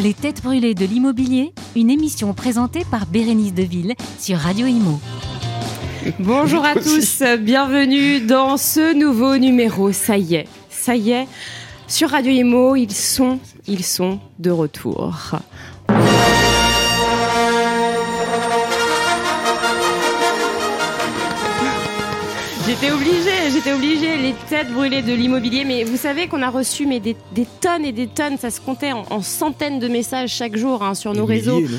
Les têtes brûlées de l'immobilier, une émission présentée par Bérénice Deville sur Radio Imo. Bonjour à tous, bienvenue dans ce nouveau numéro. Ça y est, ça y est, sur Radio Imo, ils sont, ils sont de retour. J'étais obligée, j'étais obligée, les têtes brûlées de l'immobilier. Mais vous savez qu'on a reçu mais des, des tonnes et des tonnes, ça se comptait en, en centaines de messages chaque jour hein, sur nos Des réseaux. milliers, non?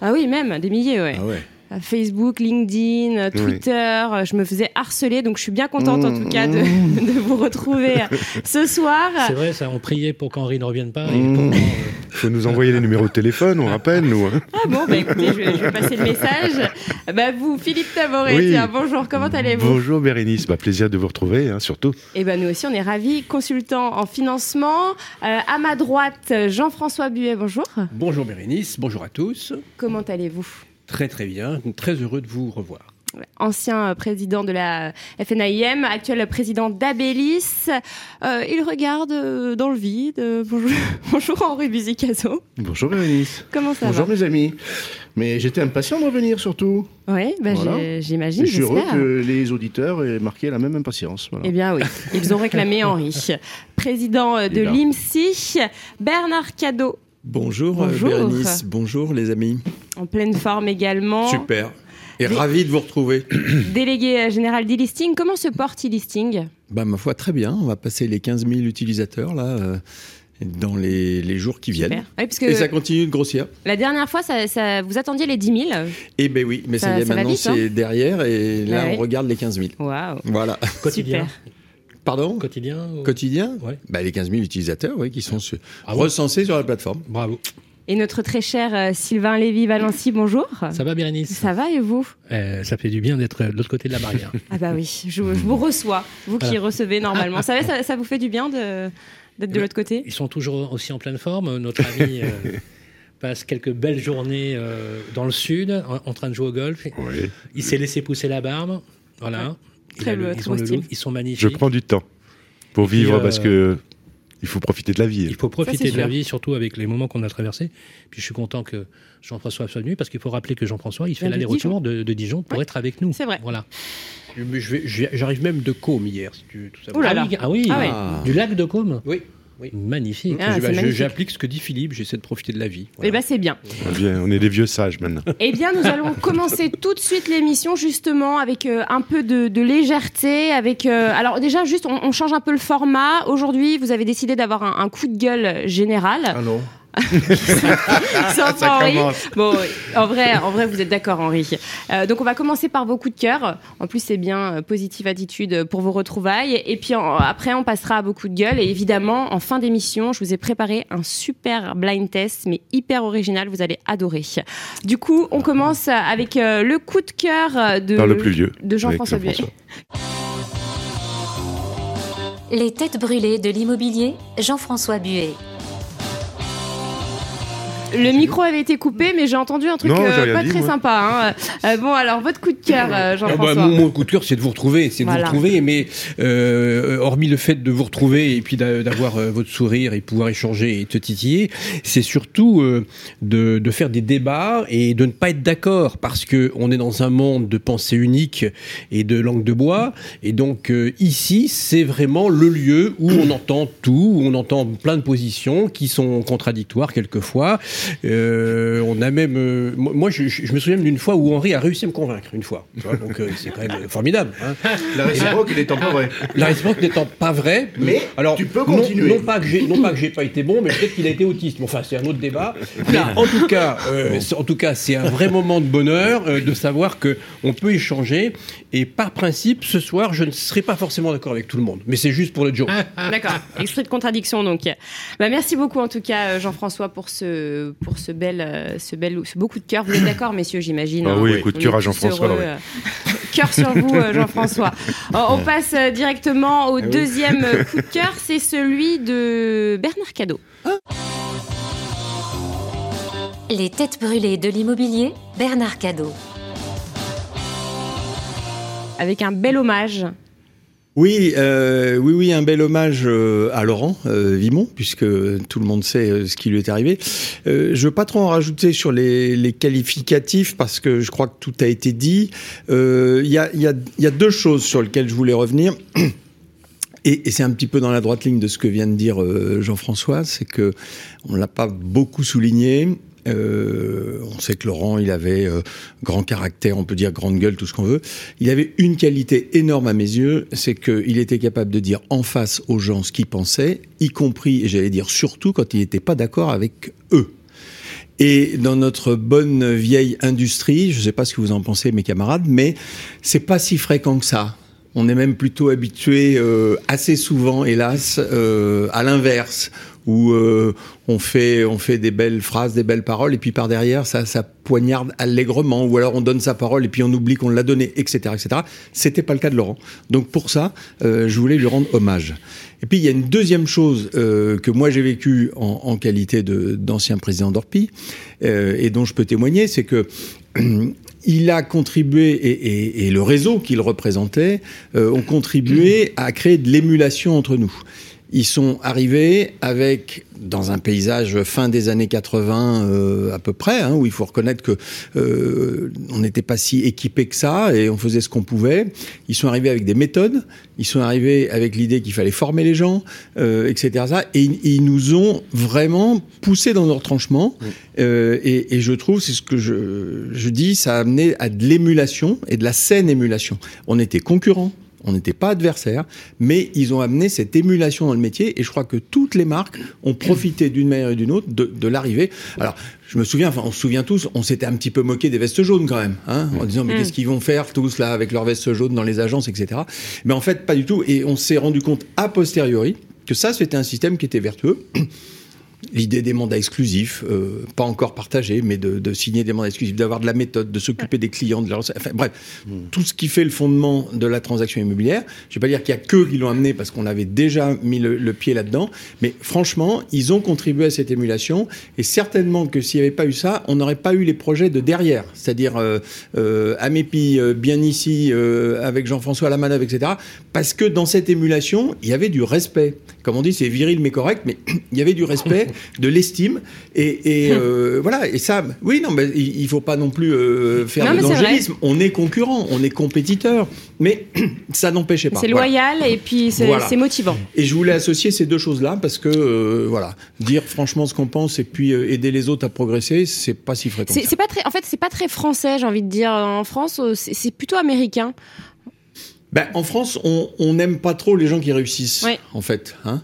Ah oui, même des milliers, ouais. Ah ouais. Facebook, LinkedIn, euh, Twitter, euh, je me faisais harceler, donc je suis bien contente en tout cas de, de vous retrouver ce soir. C'est vrai, ça, on priait pour qu'Henri ne revienne pas. Et Mmh. pourtant, euh, Faut nous envoyer les numéros de téléphone, on rappelle, nous. hein. Ah bon, bah écoutez, je vais, je vais passer le message. Bah vous, Philippe Taboré, Oui. tiens, bonjour, comment allez-vous? Bonjour Bérénice, bah, plaisir de vous retrouver, hein, surtout. Eh ben nous aussi, on est ravis. Consultant en financement. Euh, à ma droite, Jean-François Buet, bonjour. Bonjour Bérénice, bonjour à tous. Comment allez-vous? Très très bien, très heureux de vous revoir. Ancien euh, président de la FNAIM, actuel président d'Abélis. Euh, il regarde euh, dans le vide. Euh, bonjour, bonjour Henri Buzicazo. Bonjour Bérénice. Comment ça Bonjour va mes amis. Mais j'étais impatient de revenir surtout. Oui, bah, Voilà. j'imagine, je suis heureux que les auditeurs aient marqué la même impatience. Voilà. Eh bien oui, ils ont réclamé Henri. Président de l'IMSI, Bernard Cadeau, Bonjour, euh, Bonjour. Bérénice, bonjour les amis. en pleine forme également. Super. Et ravi de vous retrouver. Délégué euh, général d'e-listing, comment se porte e-listing? Bah, ma foi, très bien. On va passer les 15 000 utilisateurs là euh, dans les, les jours qui viennent. Parce que Et ça continue de grossir. la dernière fois, ça, ça- vous attendiez les 10 000. Eh ben oui, mais ça, Ça- y est, maintenant vite, hein c'est derrière et là Ouais. on regarde les 15 000. Waouh. Voilà. quotidien. Super. Pardon Quotidien ou- Quotidien Ouais. bah, Les 15 000 utilisateurs oui, qui sont sur- Ah recensés sur la plateforme. Bravo. Et notre très cher euh, Sylvain Lévy-Valency, bonjour. Ça va, Bérénice? Ça va et vous? Euh, Ça fait du bien d'être de l'autre côté de la barrière. Ah bah oui, je, je vous reçois, vous qui recevez normalement. Ça, ça, ça vous fait du bien de- d'être de l'autre côté? Ils sont toujours aussi en pleine forme. Notre ami euh, passe quelques belles journées euh, dans le sud, en, en train de jouer au golf. Oui. Il s'est laissé pousser la barbe. Voilà. Il Très le- ils, très ont beau le style. look, ils sont Je magnifiques. prends du temps pour vivre euh, parce que il faut profiter de la vie. Il faut profiter de la vie, surtout avec les moments qu'on a traversés. Puis je suis content que Jean-François soit venu, parce qu'il faut rappeler que Jean-François, il fait l'aller-retour de, de Dijon pour Ouais. être avec nous. C'est vrai. Voilà. Je je J'arrive même de Côme hier, si tu tout. Ah oui, ah oui, Ah ouais. Ah. du lac de Côme. Oui, oui. Magnifique. Ah, Je- magnifique. J'applique ce que dit Philippe, j'essaie de profiter de la vie. Eh ben c'est bien. On devient- On est des vieux sages maintenant. Eh bien, nous allons commencer tout de suite l'émission justement avec euh, un peu de, de légèreté. Avec euh, alors déjà juste, on, on change un peu le format. Aujourd'hui, vous avez décidé d'avoir un, un coup de gueule général. Ah non. Sans Ça Henri. commence. Bon, en vrai, en vrai, vous êtes d'accord, Henri. Euh, donc, on va commencer par vos coups de cœur. En plus, c'est bien euh, positive attitude pour vos retrouvailles. Et puis en- après, on passera à vos coups de gueule. Et évidemment, en fin d'émission, je vous ai préparé un super blind test, mais hyper original. Vous allez adorer. Du coup, on commence avec euh, le coup de cœur de Par le plus vieux. de Jean-François Buet. Les têtes brûlées de l'immobilier, Jean-François Buet. Le micro avait été coupé, mais j'ai entendu un truc Non, euh, pas dit, très moi. sympa. hein. Euh, bon, alors votre coup de cœur, euh, Ah bah, Jean-François. mon, mon coup de cœur, c'est de vous retrouver, c'est de Voilà. vous retrouver, mais euh, hormis le fait de vous retrouver et puis d'a- d'avoir euh, votre sourire et pouvoir échanger et te titiller, c'est surtout euh, de, de faire des débats et de ne pas être d'accord parce que on est dans un monde de pensée unique et de langue de bois, et donc euh, ici, c'est vraiment le lieu où on entend tout, où on entend plein de positions qui sont contradictoires quelquefois. Euh, on a même, euh, moi, je, me souviens d'une fois où Henri a réussi à me convaincre une fois. Tu vois, donc euh, c'est quand même formidable. hein. La réciproque, est pas vrai. La réciproque n'étant pas vraie, Mais alors tu peux non- continuer. Non, pas que j'ai, non pas que j'ai pas été bon, mais peut-être qu'il a été autiste. Mais Enfin, c'est un autre débat. Mais en tout cas, euh, c'est- en tout cas, c'est un vrai moment de bonheur euh, de savoir que on peut échanger. Et par principe, ce soir, je ne serai pas forcément d'accord avec tout le monde, mais c'est juste pour le joke. D'accord, extrait de contradiction donc. Bah, merci beaucoup en tout cas Jean-François pour ce pour ce bel euh, ce bel ce beau coup de cœur. Vous êtes d'accord messieurs j'imagine. Ah hein oui, coup de On cœur à Jean-François, ouais. euh, Cœur sur vous euh, Jean-François. Euh, On passe directement au deuxième euh, coup de cœur, c'est celui de Bernard Cadeau. Les têtes brûlées de l'immobilier, Bernard Cadeau. Avec un bel hommage Oui, euh, oui, oui, un bel hommage euh, à Laurent euh, Vimon, puisque tout le monde sait ce qui lui est arrivé. Je veux pas trop en rajouter sur les, qualificatifs, parce que je crois que tout a été dit. Il y, a, deux choses sur lesquelles je voulais revenir. Et, c'est un petit peu dans la droite ligne de ce que vient de dire Jean-François, c'est que on l'a pas beaucoup souligné. Euh, on sait que Laurent, il avait euh, grand caractère, on peut dire grande gueule, tout ce qu'on veut. Il avait une qualité énorme à mes yeux, c'est qu'il était capable de dire en face aux gens ce qu'ils pensaient, y compris, et j'allais dire surtout, quand il n'était pas d'accord avec eux. Et dans notre bonne vieille industrie, je ne sais pas ce que vous en pensez, mes camarades, mais c'est pas si fréquent que ça. On est même plutôt habitué euh, assez souvent, hélas, à l'inverse, où euh, on fait on fait des belles phrases, des belles paroles, et puis par derrière ça ça poignarde allègrement, ou alors on donne sa parole et puis on oublie qu'on l'a donnée, etc., etc. C'était pas le cas de Laurent. Donc pour ça, euh, je voulais lui rendre hommage. Et puis il y a une deuxième chose euh, que moi j'ai vécu en, qualité d'ancien président d'Orpi et dont je peux témoigner, c'est que il a contribué et, le réseau qu'il représentait ont contribué à créer de l'émulation entre nous. Ils sont arrivés avec, dans un paysage fin des années 80 euh, à peu près, hein, où il faut reconnaître que euh, on n'était pas si équipé que ça et on faisait ce qu'on pouvait. Ils sont arrivés avec des méthodes, ils sont arrivés avec l'idée qu'il fallait former les gens, euh, etc. Et ils- nous ont vraiment poussé dans nos retranchements. Euh, et, et je trouve, c'est ce que je, je dis, ça a amené à de l'émulation et de la saine émulation. On était concurrents. On n'était pas adversaires, mais ils ont amené cette émulation dans le métier et je crois que toutes les marques ont profité d'une manière ou d'une autre de, de l'arrivée. Alors, je me souviens, enfin, on se souvient tous, on s'était un petit peu moqué des vestes jaunes quand même, hein, en disant mais qu'est-ce qu'ils vont faire tous là avec leurs vestes jaunes dans les agences, etc. Mais en fait, pas du tout. Et on s'est rendu compte a posteriori que ça, c'était un système qui était vertueux. L'idée des mandats exclusifs, euh, pas encore partagée, mais de, de signer des mandats exclusifs, d'avoir de la méthode, de s'occuper des clients, de leur... enfin bref, tout ce qui fait le fondement de la transaction immobilière. Je vais pas dire qu'il y a que qui l'ont amené parce qu'on avait déjà mis le, le pied là-dedans, mais franchement, ils ont contribué à cette émulation et certainement que s'il n'y avait pas eu ça, on n'aurait pas eu les projets de derrière, c'est-à-dire euh, euh, Amépi, euh, bien ici, euh, avec Jean-François Lamanov, etc. Parce que dans cette émulation, il y avait du respect. Comme on dit, c'est viril mais correct, mais il y avait du respect, de l'estime et, et euh, voilà. Et ça, oui, non, mais il, il faut pas non plus euh, faire de l'angélisme. On est concurrent, on est compétiteur, mais ça n'empêchait pas. C'est Voilà. loyal et puis c'est Voilà. motivant. Et je voulais associer ces deux choses-là parce que euh, voilà, dire franchement ce qu'on pense et puis aider les autres à progresser, c'est pas si fréquent. C'est pas très, en fait, c'est pas très français, j'ai envie de dire. En France, c'est plutôt américain. Ben, en France, on n'aime pas trop les gens qui réussissent, en fait. Hein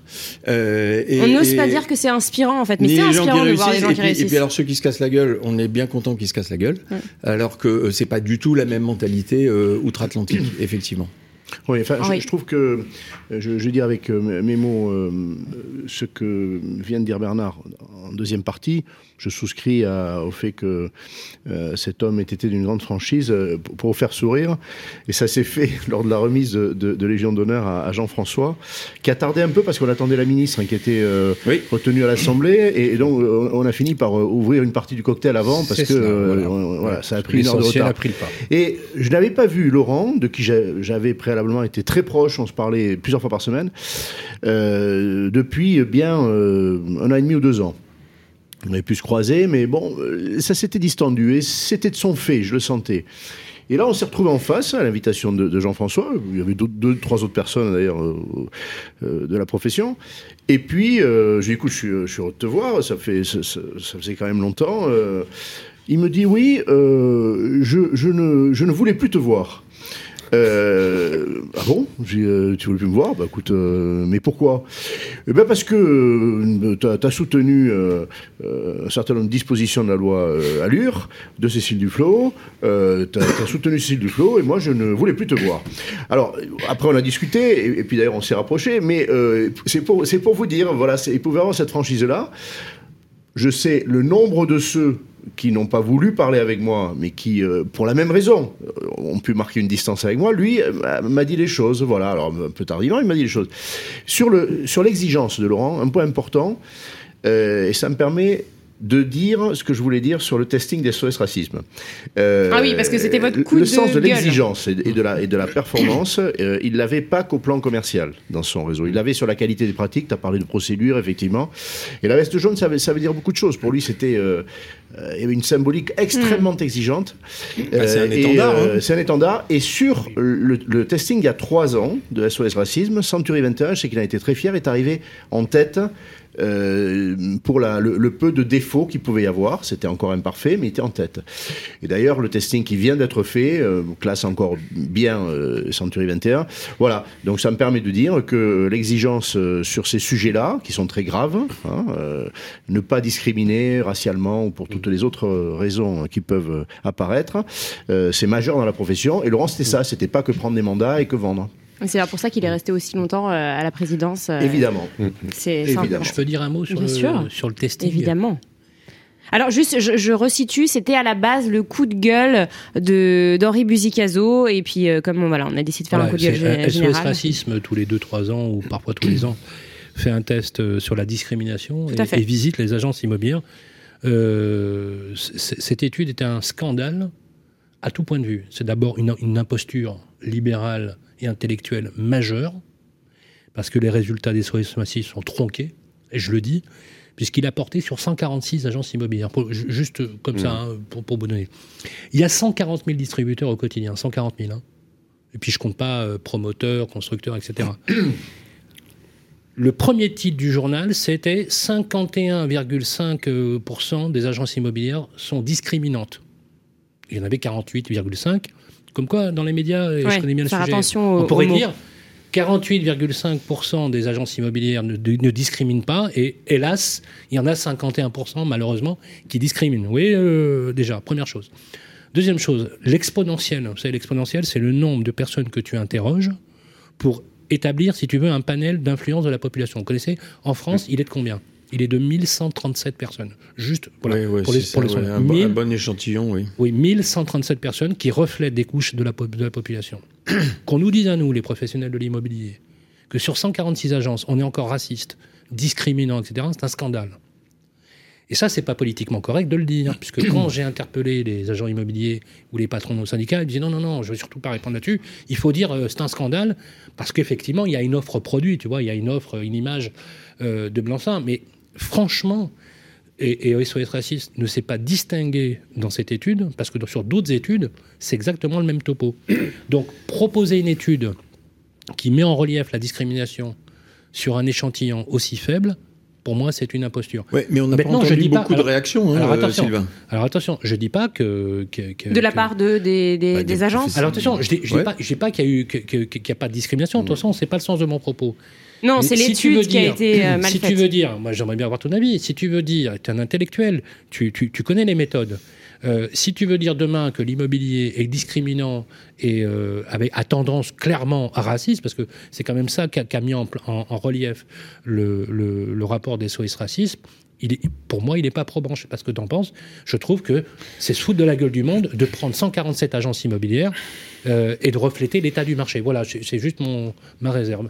Euh, et- On n'ose pas dire que c'est inspirant, en fait, mais c'est les inspirant de voir des réussissent, gens qui puis, et réussissent. puis alors ceux qui se cassent la gueule, on est bien content qu'ils se cassent la gueule, alors que euh, c'est pas du tout la même mentalité euh, outre-Atlantique, effectivement. Oui, enfin, je- Oui. Je, trouve que, euh, je, je dis avec euh, mes mots euh, ce que vient de dire Bernard en deuxième partie. Je souscris à- au fait que euh, cet homme ait été d'une grande franchise euh, pour, pour faire sourire. Et ça s'est fait lors de la remise de, de- de Légion d'honneur à, à Jean-François, qui a tardé un peu parce qu'on attendait la ministre hein, qui était euh, Oui. retenue à l'Assemblée. Et, et donc, on a fini par euh, ouvrir une partie du cocktail avant parce que cela, euh, voilà. on- voilà, ça a pris une heure de retard. a pris le pas. Et je n'avais pas vu Laurent, de qui j'a- j'avais préalablement été très proche, on se parlait plusieurs fois par semaine, euh, depuis bien euh, un an et demi ou deux ans. On avait pu se croiser, mais bon, euh, ça s'était distendu et c'était de son fait, je le sentais. Et là, on s'est retrouvé en face à l'invitation de, Jean-François. Il y avait deux, trois autres personnes d'ailleurs de la profession. Et puis, euh, je lui ai dit, écoute, je suis, heureux de te voir. Ça fait, ça, faisait quand même longtemps. Il me dit oui, je ne voulais plus te voir. Euh, ah bon euh, Tu voulais plus me voir Bah écoute, euh, mais pourquoi? Eh ben parce que tu as, soutenu un certain nombre de dispositions de la loi Allure, de Cécile Duflot, tu as, soutenu Cécile Duflot, et moi je ne voulais plus te voir. Alors, après on a discuté, et, puis d'ailleurs on s'est rapproché, mais c'est pour, vous dire, voilà, il pouvait avoir cette franchise-là. Je sais le nombre de ceux qui n'ont pas voulu parler avec moi, mais qui, euh, pour la même raison, euh, ont pu marquer une distance avec moi, lui euh, m'a dit les choses. Voilà, alors un peu tardivement, il m'a dit les choses. Sur le sur l'exigence de Laurent, un point important, et ça me permet de dire ce que je voulais dire sur le testing des SOS racisme. Euh, Ah oui, parce que c'était votre coup Le de sens de l'exigence et, et de la, et de la performance, euh, il l'avait pas qu'au plan commercial dans son réseau. Il l'avait sur la qualité des pratiques, tu as parlé de procédure, effectivement. Et la veste jaune, ça veut, ça veut dire beaucoup de choses. Pour lui, c'était... euh, euh, une symbolique extrêmement exigeante. Bah, c'est un Euh, étendard, euh, hein. C'est un étendard. Et sur le, le testing il y a trois ans de SOS Racisme, Century 21, je sais qu'il a été très fier, est arrivé en tête euh, pour la- le, peu de défauts qu'il pouvait y avoir. C'était encore imparfait, mais il était en tête. Et d'ailleurs, le testing qui vient d'être fait euh, classe encore bien euh, Century 21. Voilà, donc ça me permet de dire que l'exigence sur ces sujets-là, qui sont très graves, hein, ne pas discriminer racialement ou pour toutes les autres raisons qui peuvent apparaître, c'est majeur dans la profession. Et Laurent, c'était ça, c'était pas que prendre des mandats et que vendre. C'est pour ça qu'il est resté aussi longtemps euh, à la présidence. euh, Évidemment. C'est c'est Évidemment. Je peux dire un mot sur, Bien le, sûr. sur le testing Évidemment. Alors juste, je, je resitue, c'était à la base le coup de gueule de d'Henri Buzicazo et puis euh, comme on, voilà, on a décidé de faire Voilà, un coup de gueule c'est, gé- SOS général. Racisme, tous les 2-3 ans ou parfois tous les ans, fait un test sur la discrimination et, visite les agences immobilières. Euh, cette étude était un scandale à tout point de vue. C'est d'abord une, une imposture libérale et intellectuelle majeure, parce que les résultats des SOS Racisme sont tronqués, et je le dis, puisqu'il a porté sur 146 agences immobilières. Pour- juste comme ça, hein, pour, pour vous donner. Il y a 140 000 distributeurs au quotidien, 140 000. hein. Et puis je compte pas euh, promoteurs, constructeurs, etc. Le premier titre du journal, c'était 51,5% des agences immobilières sont discriminantes. Il y en avait 48,5. Comme quoi, dans les médias, je connais bien le sujet, attention on pourrait dire 48,5% des agences immobilières ne, ne discriminent pas, et hélas, il y en a 51% malheureusement qui discriminent. Oui, euh, déjà, première chose. Deuxième chose, l'exponentiel. Vous savez, l'exponentiel, c'est le nombre de personnes que tu interroges pour établir, si tu veux, un panel d'influence de la population. Vous connaissez En France, il est de combien? Il est de 1137 personnes. Juste voilà, Ouais, ouais, pour les, pour les ouais, un, bon- un 1000 bon échantillon, oui. oui, 1137 personnes qui reflètent des couches de la, de la population. Qu'on nous dise à nous, les professionnels de l'immobilier, que sur 146 agences, on est encore raciste, discriminant, etc., c'est un scandale. Et ça, c'est pas politiquement correct de le dire, puisque quand j'ai interpellé les agents immobiliers ou les patrons de nos syndicats, ils disaient non, non, non, je vais surtout pas répondre là-dessus. Il faut dire euh, c'est un scandale, parce qu'effectivement, il y a une offre produit, tu vois, il y a une offre, une image euh, de blanc-seing. Mais franchement, et, et SOS Raciste ne s'est pas distingué dans cette étude, parce que sur d'autres études, c'est exactement le même topo. Donc, proposer une étude qui met en relief la discrimination sur un échantillon aussi faible, pour moi, c'est une imposture. Ouais, mais on n'a pas je entendu pas- beaucoup alors- de réactions, hein, alors, euh, attention. Sylvain. Alors attention, je dis pas que... que- que- De la que- part de, des, des, Bah, des agences Alors attention, je dis, je dis Ouais. pas, qu'il y a eu y a pas de discrimination. De toute façon, c'est pas le sens de mon propos. Non, c'est si l'étude qui a été euh, mal si faite. tu veux dire, moi j'aimerais bien avoir ton avis, si tu veux dire, tu es un intellectuel, tu, tu- tu connais les méthodes. Euh, si tu veux dire demain que l'immobilier est discriminant et euh, avec, a tendance clairement à raciste, parce que c'est quand même ça qu'a qu'a mis en, en- en relief le, le- le rapport des SOS Racisme, il est, pour moi, il n'est pas probant. Je sais pas ce que tu en penses. Je trouve que c'est se foutre de la gueule du monde de prendre 147 agences immobilières euh, et de refléter l'état du marché. Voilà, c'est c'est juste mon, ma réserve.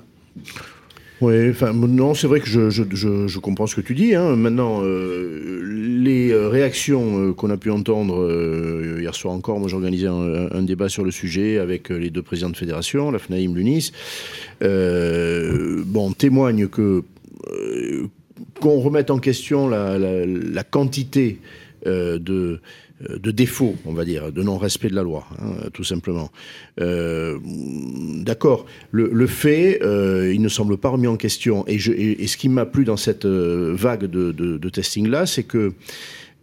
Oui, non, c'est vrai que je, je, je, comprends ce que tu dis. Hein. Maintenant, euh, les euh, réactions euh, qu'on a pu entendre hier soir encore, moi j'organisais un, un débat sur le sujet avec les deux présidents de fédération, la FNAIM, l'UNIS, bon, témoignent que qu'on remette en question la, quantité de, de défauts, on va dire, de non-respect de la loi, hein, tout simplement. Euh, D'accord, le, fait, euh, il ne semble pas remis en question. Et, je, ce qui m'a plu dans cette euh, vague de, de, testing-là, c'est que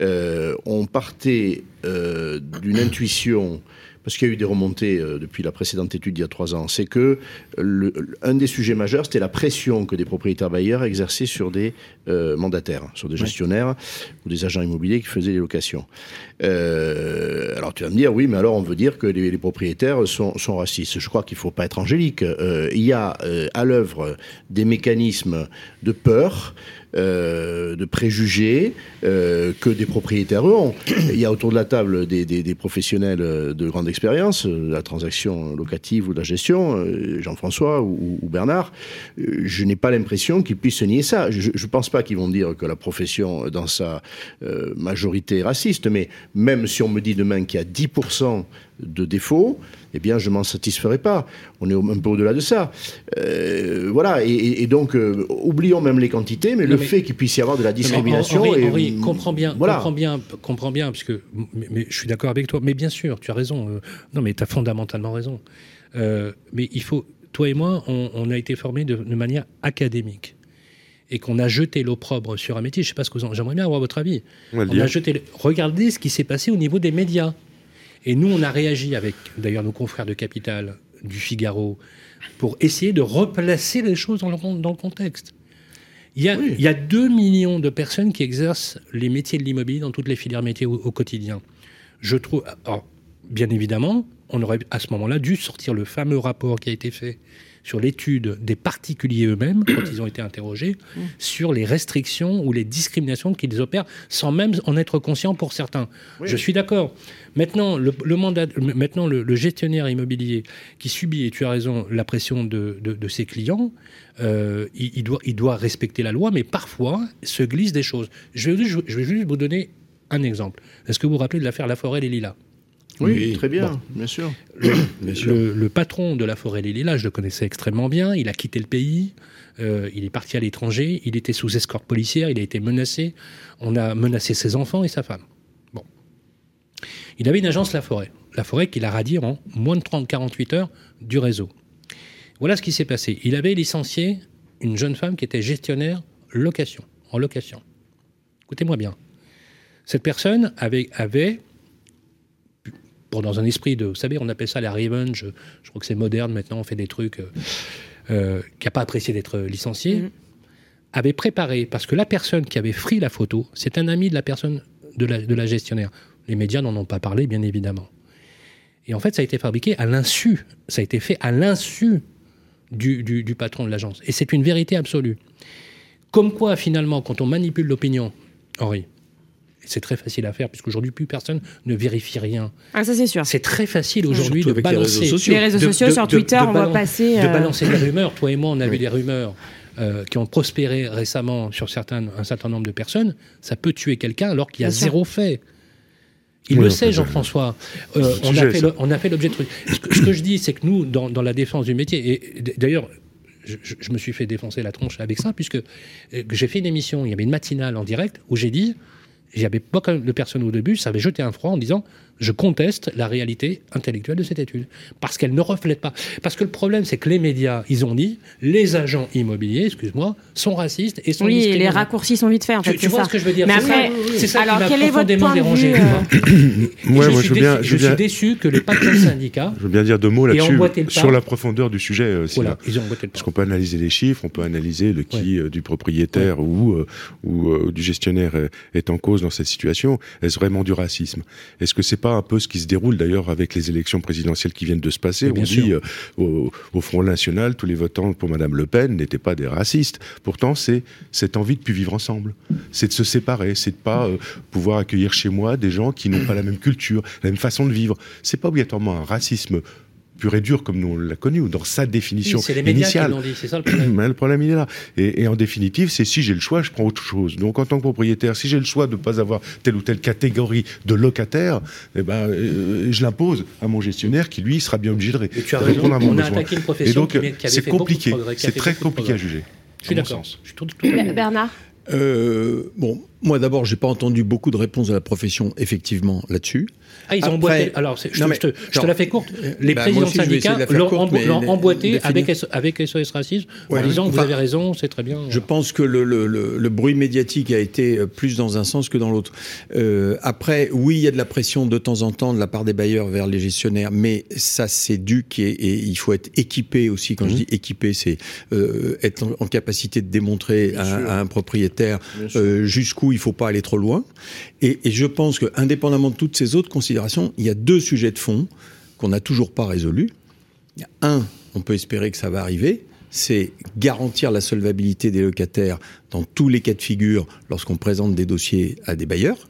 euh, on partait euh, d'une intuition parce qu'il y a eu des remontées euh, depuis la précédente étude il y a trois ans, c'est que le, un des sujets majeurs, c'était la pression que des propriétaires bailleurs exerçaient sur des euh, mandataires, sur des gestionnaires ou des agents immobiliers qui faisaient les locations. Euh, alors tu vas me dire, oui, mais alors on veut dire que les, les propriétaires sont, sont, racistes. Je crois qu'il ne faut pas être angélique. Euh, il y a à l'œuvre des mécanismes de peur. Euh, de préjugés euh, que des propriétaires ont. Il y a autour de la table des, professionnels de grande l'expérience, euh, de la transaction locative ou de la gestion, euh, Jean-François ou, Bernard, euh, je n'ai pas l'impression qu'ils puissent nier ça. Je ne pense pas qu'ils vont dire que la profession, dans sa euh, majorité, est raciste, mais même si on me dit demain qu'il y a 10% de défauts, eh bien, je m'en satisferai pas. On est un peu au-delà de ça. Euh, voilà, et, donc, euh, oublions même les quantités, mais Non, le mais- fait qu'il puisse y avoir de la discrimination... Henri, et, Henri, comprends bien, voilà. comprends bien, comprends bien, parce que mais, mais je suis d'accord avec toi. Mais bien sûr, tu as raison. euh, non, mais tu as fondamentalement raison. Euh, mais il faut, toi et moi, on, on a été formés de, de manière académique et qu'on a jeté l'opprobre sur un métier. Je sais pas ce que vous en... J'aimerais bien avoir votre avis. On va le On dire. a jeté. le- Regardez ce qui s'est passé au niveau des médias. Et nous, on a réagi avec, d'ailleurs, nos confrères de Capital, du Figaro, pour essayer de replacer les choses dans le, con- dans le contexte. Il y, a, il y a 2 millions de personnes qui exercent les métiers de l'immobilier dans toutes les filières métiers au, au quotidien. Je trouve. alors, bien évidemment, on aurait à ce moment-là dû sortir le fameux rapport qui a été fait sur l'étude des particuliers eux-mêmes, quand ils ont été interrogés, sur les restrictions ou les discriminations qu'ils opèrent, sans même en être conscients pour certains. Je suis d'accord. Maintenant, le, le mandat, le- maintenant le, le gestionnaire immobilier qui subit, et tu as raison, la pression de, de- de ses clients, euh, il, il doit, il doit respecter la loi, mais parfois se glissent des choses. Je vais, je vais juste vous donner un exemple. Est-ce que vous vous rappelez de l'affaire La Forêt et Lilas Oui, Oui. très bien, bien sûr. Bien sûr. le, le patron de la forêt des Lilas, je le connaissais extrêmement bien. Il a quitté le pays. euh, il est parti à l'étranger. Il était sous escorte policière. Il a été menacé. On a menacé ses enfants et sa femme. Bon. Il avait une agence La Forêt. La Forêt qu'il a radiée en moins de 30-48 heures du réseau. Voilà ce qui s'est passé. Il avait licencié une jeune femme qui était gestionnaire location, en location. Écoutez-moi bien. Cette personne avait, avait pour dans un esprit de, vous savez, on appelle ça la revenge. Je crois que c'est moderne maintenant, on fait des trucs euh, euh, qui n'a pas apprécié d'être licencié. Mhm. Avait préparé parce que la personne qui avait pris la photo, c'est un ami de la personne de la, de la gestionnaire. Les médias n'en ont pas parlé, bien évidemment. Et en fait, ça a été fabriqué à l'insu. Ça a été fait à l'insu du, du- du patron de l'agence. Et c'est une vérité absolue. Comme quoi, finalement, quand on manipule l'opinion, Henri, c'est très facile à faire, puisqu'aujourd'hui, plus personne ne vérifie rien. Ah, ça c'est sûr. C'est très facile aujourd'hui de avec les balancer. réseaux sociaux. Les réseaux de- sociaux, de- sur de- Twitter, de on balan- passer. de euh, balancer des rumeurs. Toi et moi, on a vu des rumeurs euh, qui ont prospéré récemment sur certains, un certain nombre de personnes. Ça peut tuer quelqu'un alors qu'il y a zéro fait. Il Oui, le sait, je- Jean-François. Euh, on, a fait ça. le- on a fait l'objet de trucs. Ce que, ce que je dis, c'est que nous, dans, dans la défense du métier, et d'ailleurs, je, je- me suis fait défoncer la tronche avec ça, puisque j'ai fait une émission, il y avait une matinale en direct, où j'ai dit, avait pas de personnes au début, ça avait jeté un froid en disant je conteste la réalité intellectuelle de cette étude parce qu'elle ne reflète pas. Parce que le problème, c'est que les médias, ils ont dit les agents immobiliers, excuse-moi, sont racistes et sont Oui, et les raccourcis sont vite faits, en Tu, fait. tu vois ça. ce que je veux dire? Mais C'est après, ça, c'est ça alors, qui m'a quel est votre point de vue, euh, Ouais, je moi, suis je veux bien- déçu- je je veux suis déçu que les patrons syndicats, Je veux bien dire deux mots là-dessus, sur la profondeur du sujet. euh, voilà, ils ont emboîté le Parce pas. qu'on peut analyser les chiffres, on peut analyser le qui euh, du propriétaire ou, euh, ou euh, du gestionnaire est en cause dans cette situation. Est-ce vraiment du racisme? Est-ce que c'est pas un peu ce qui se déroule d'ailleurs avec les élections présidentielles qui viennent de se passer On sûr. dit euh, au, au Front National, tous les votants pour Madame Le Pen n'étaient pas des racistes. Pourtant, c'est cette envie de plus vivre ensemble, c'est de se séparer, c'est de pas euh, pouvoir accueillir chez moi des gens qui n'ont pas la même culture, la même façon de vivre. C'est pas obligatoirement un racisme pur et dur comme nous on l'a connu ou dans sa définition Oui, C'est les médias initiale. qui dit, c'est ça le problème. Mais le problème, il est là. Et, et en définitive, c'est si j'ai le choix, je prends autre chose. Donc, en tant que propriétaire, si j'ai le choix de ne pas avoir telle ou telle catégorie de locataires, eh ben, euh, je l'impose à mon gestionnaire qui, lui, sera bien obligé de, ré- Et tu as de raison, répondre à mon on a besoin. attaqué une Et profession donc, qui avait c'est compliqué. C'est très compliqué à juger. Je suis d'accord. Bernard? Euh, bon, moi d'abord, j'ai pas entendu beaucoup de réponses de la profession effectivement là-dessus. Ah, ils ont Après- emboîté. Alors, c'est- je, Non, te- mais- je te, je te genre, la fais courte. Les bah, présidents aussi, syndicats l'ont courte, embo- emboîté avec, avec SOS Racisme en Ouais. disant vous Enfin, avez raison, c'est très bien. Je pense que le, le, le, le bruit médiatique a été euh, plus dans un sens que dans l'autre. Euh, après, oui, il y a de la pression de temps en temps de la part des bailleurs vers les gestionnaires, mais ça s'éduque et, et il faut être équipé aussi. Quand je dis équipé, c'est euh, être en, en capacité de démontrer à, un propriétaire euh, jusqu'où il faut pas aller trop loin. Et, je pense que, indépendamment de toutes ces autres considérations, il y a deux sujets de fond qu'on n'a toujours pas résolus. Un, on peut espérer que ça va arriver, c'est garantir la solvabilité des locataires dans tous les cas de figure lorsqu'on présente des dossiers à des bailleurs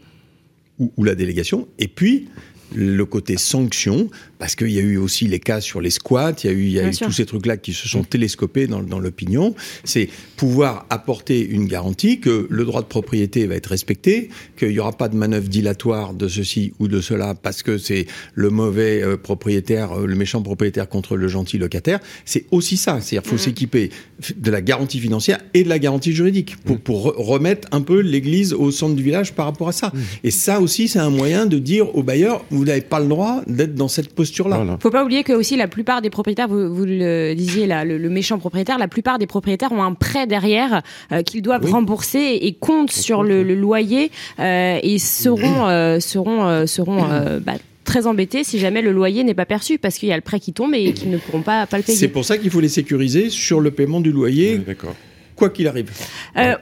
ou, ou la délégation. Et puis, le côté sanction, parce qu'il y a eu aussi les cas sur les squats, il y a eu, il y a eu tous ces trucs-là qui se sont télescopés dans, dans l'opinion. C'est pouvoir apporter une garantie que le droit de propriété va être respecté, qu'il n'y aura pas de manœuvre dilatoire de ceci ou de cela parce que c'est le mauvais euh, propriétaire, euh, le méchant propriétaire contre le gentil locataire. C'est aussi ça. C'est-à-dire qu'il faut s'équiper de la garantie financière et de la garantie juridique pour, pour re- remettre un peu l'église au centre du village par rapport à ça. Et ça aussi, c'est un moyen de dire au bailleur, vous n'avez pas le droit d'être dans cette posture-là. Voilà. Faut pas oublier que aussi la plupart des propriétaires, vous, vous le disiez là, le, le méchant propriétaire, la plupart des propriétaires ont un prêt derrière euh, qu'ils doivent Oui. rembourser et comptent sur le, le loyer euh, et seront euh, seront euh, seront euh, bah, très embêtés si jamais le loyer n'est pas perçu parce qu'il y a le prêt qui tombe et qu'ils ne pourront pas pas le C'est payer. pour ça qu'il faut les sécuriser sur le paiement du loyer, D'accord. quoi qu'il arrive. Euh,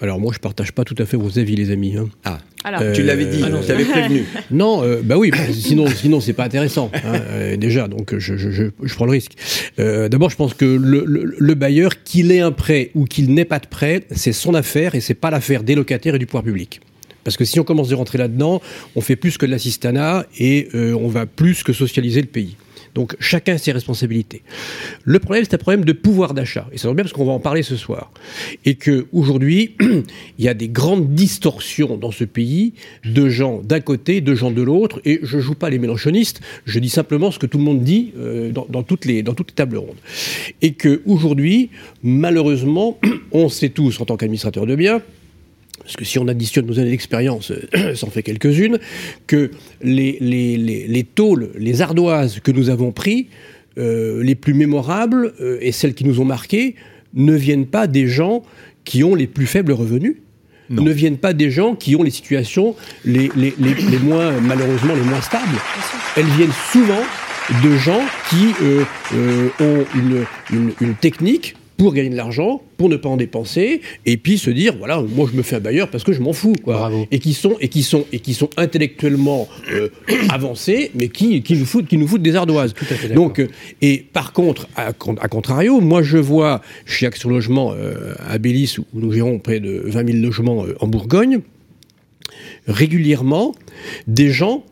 Alors moi, je partage pas tout à fait vos avis, les amis. hein. Ah, alors, Euh, tu l'avais dit, ah non, tu avais prévenu. Non, euh, bah oui, sinon, sinon c'est pas intéressant hein, euh, déjà. Donc je, je, je, je prends le risque. Euh, D'abord, je pense que le, le, le bailleur, qu'il ait un prêt ou qu'il n'ait pas de prêt, c'est son affaire et c'est pas l'affaire des locataires et du pouvoir public. Parce que si on commence à rentrer là-dedans, on fait plus que de l'assistanat et euh, on va plus que socialiser le pays. Donc chacun ses responsabilités. Le problème, c'est un problème de pouvoir d'achat. Et ça tombe bien parce qu'on va en parler ce soir. Et que aujourd'hui, il y a des grandes distorsions dans ce pays de gens d'un côté, de gens de l'autre. Et je joue pas les mélanchonistes. Je dis simplement ce que tout le monde dit euh, dans, toutes les dans toutes les tables rondes. Et que aujourd'hui, malheureusement, on sait tous en tant qu'administrateur de biens parce que si on additionne nos années d'expérience, euh, ça en fait quelques-unes, que les, les, les, les tôles, les ardoises que nous avons pris, euh, les plus mémorables euh, et celles qui nous ont marqués, ne viennent pas des gens qui ont les plus faibles revenus, Non. ne viennent pas des gens qui ont les situations les, les, les, les moins, malheureusement, les moins stables. Elles viennent souvent de gens qui euh, euh, ont une, une, une technique pour gagner de l'argent, pour ne pas en dépenser, et puis se dire voilà, moi je me fais un bailleur parce que je m'en fous, quoi. Bravo. Et qui sont et qui sont et qui sont intellectuellement euh, avancés, mais qui qui nous foutent qui nous foutent des ardoises. Tout à fait. Donc euh, et par contre, à, con- à contrario, moi je vois chez Action Logement euh, à Bélis où nous gérons près de 20 000 logements en Bourgogne, régulièrement des gens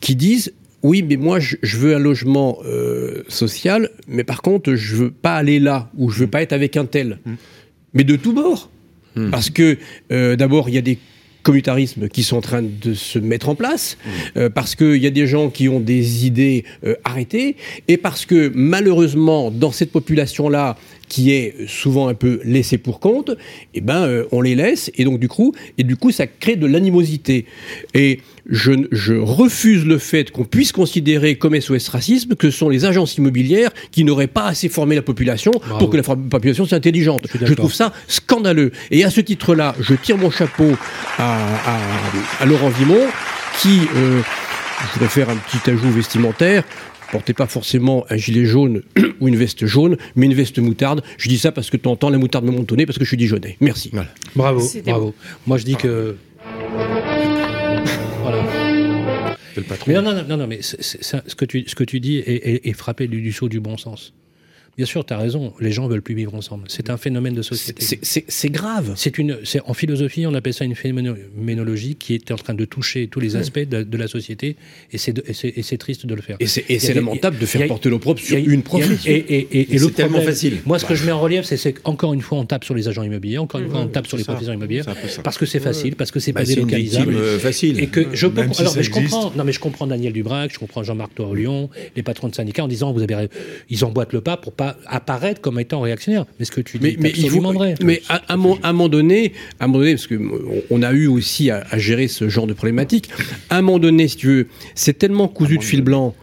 qui disent oui, mais moi je, je veux un logement euh, social, mais par contre je veux pas aller là ou je veux pas être avec un tel, mais de tout bord, parce que euh, d'abord il y a des communautarismes qui sont en train de se mettre en place, euh, parce qu'il y a des gens qui ont des idées euh, arrêtées, et parce que malheureusement, dans cette population-là, qui est souvent un peu laissée pour compte, eh ben, euh, on les laisse, et donc du coup, et du coup, ça crée de l'animosité. Et je, je refuse le fait qu'on puisse considérer comme SOS racisme que ce sont les agences immobilières qui n'auraient pas assez formé la population Bravo. pour que la population soit intelligente. Je trouve ça scandaleux. Et à ce titre-là, je tire mon chapeau à, à- à Laurent Vimon qui, euh, je voudrais faire un petit ajout vestimentaire, portez pas forcément un gilet jaune ou une veste jaune, mais une veste moutarde. Je dis ça parce que de temps en temps, la moutarde me nez parce que je suis dijonnais. Merci. Voilà. Bravo, bravo. Moi, je dis que. Voilà. Le patron. Mais non, non, non, non, non, mais ce, que tu, ce que tu dis est, est- est frappé du, du sceau du bon sens. Bien sûr, tu as raison, les gens veulent plus vivre ensemble. C'est un phénomène de société. C'est grave. C'est une, en philosophie, on appelle ça une phénoménologie qui est en train de toucher tous les aspects de, de la société, et c'est, triste de le faire. Et c'est lamentable de faire a- porter l'opprobre sur une profession. Et, et- et- et Et le c'est tellement problème- facile. Moi, ce que je mets en relief, c'est, qu'encore une fois, on tape sur les agents immobiliers, encore une fois, on tape sur les professeurs immobiliers, parce que c'est facile, parce que c'est Bah, pas délocalisable. euh, facile. Et que je alors, mais je comprends non mais je comprends Daniel Dubrac je comprends Jean-Marc Lyon les patrons de syndicats en disant vous avez ils emboîtent le pas pour pas apparaître comme étant réactionnaire mais ce que tu dis mais, mais il faut, absolument vrai mais à, à un moment- à un moment donné, à un moment donné, parce que on- on a eu aussi à, à gérer ce genre de problématique. À un moment donné, si tu veux, c'est tellement cousu de fil blanc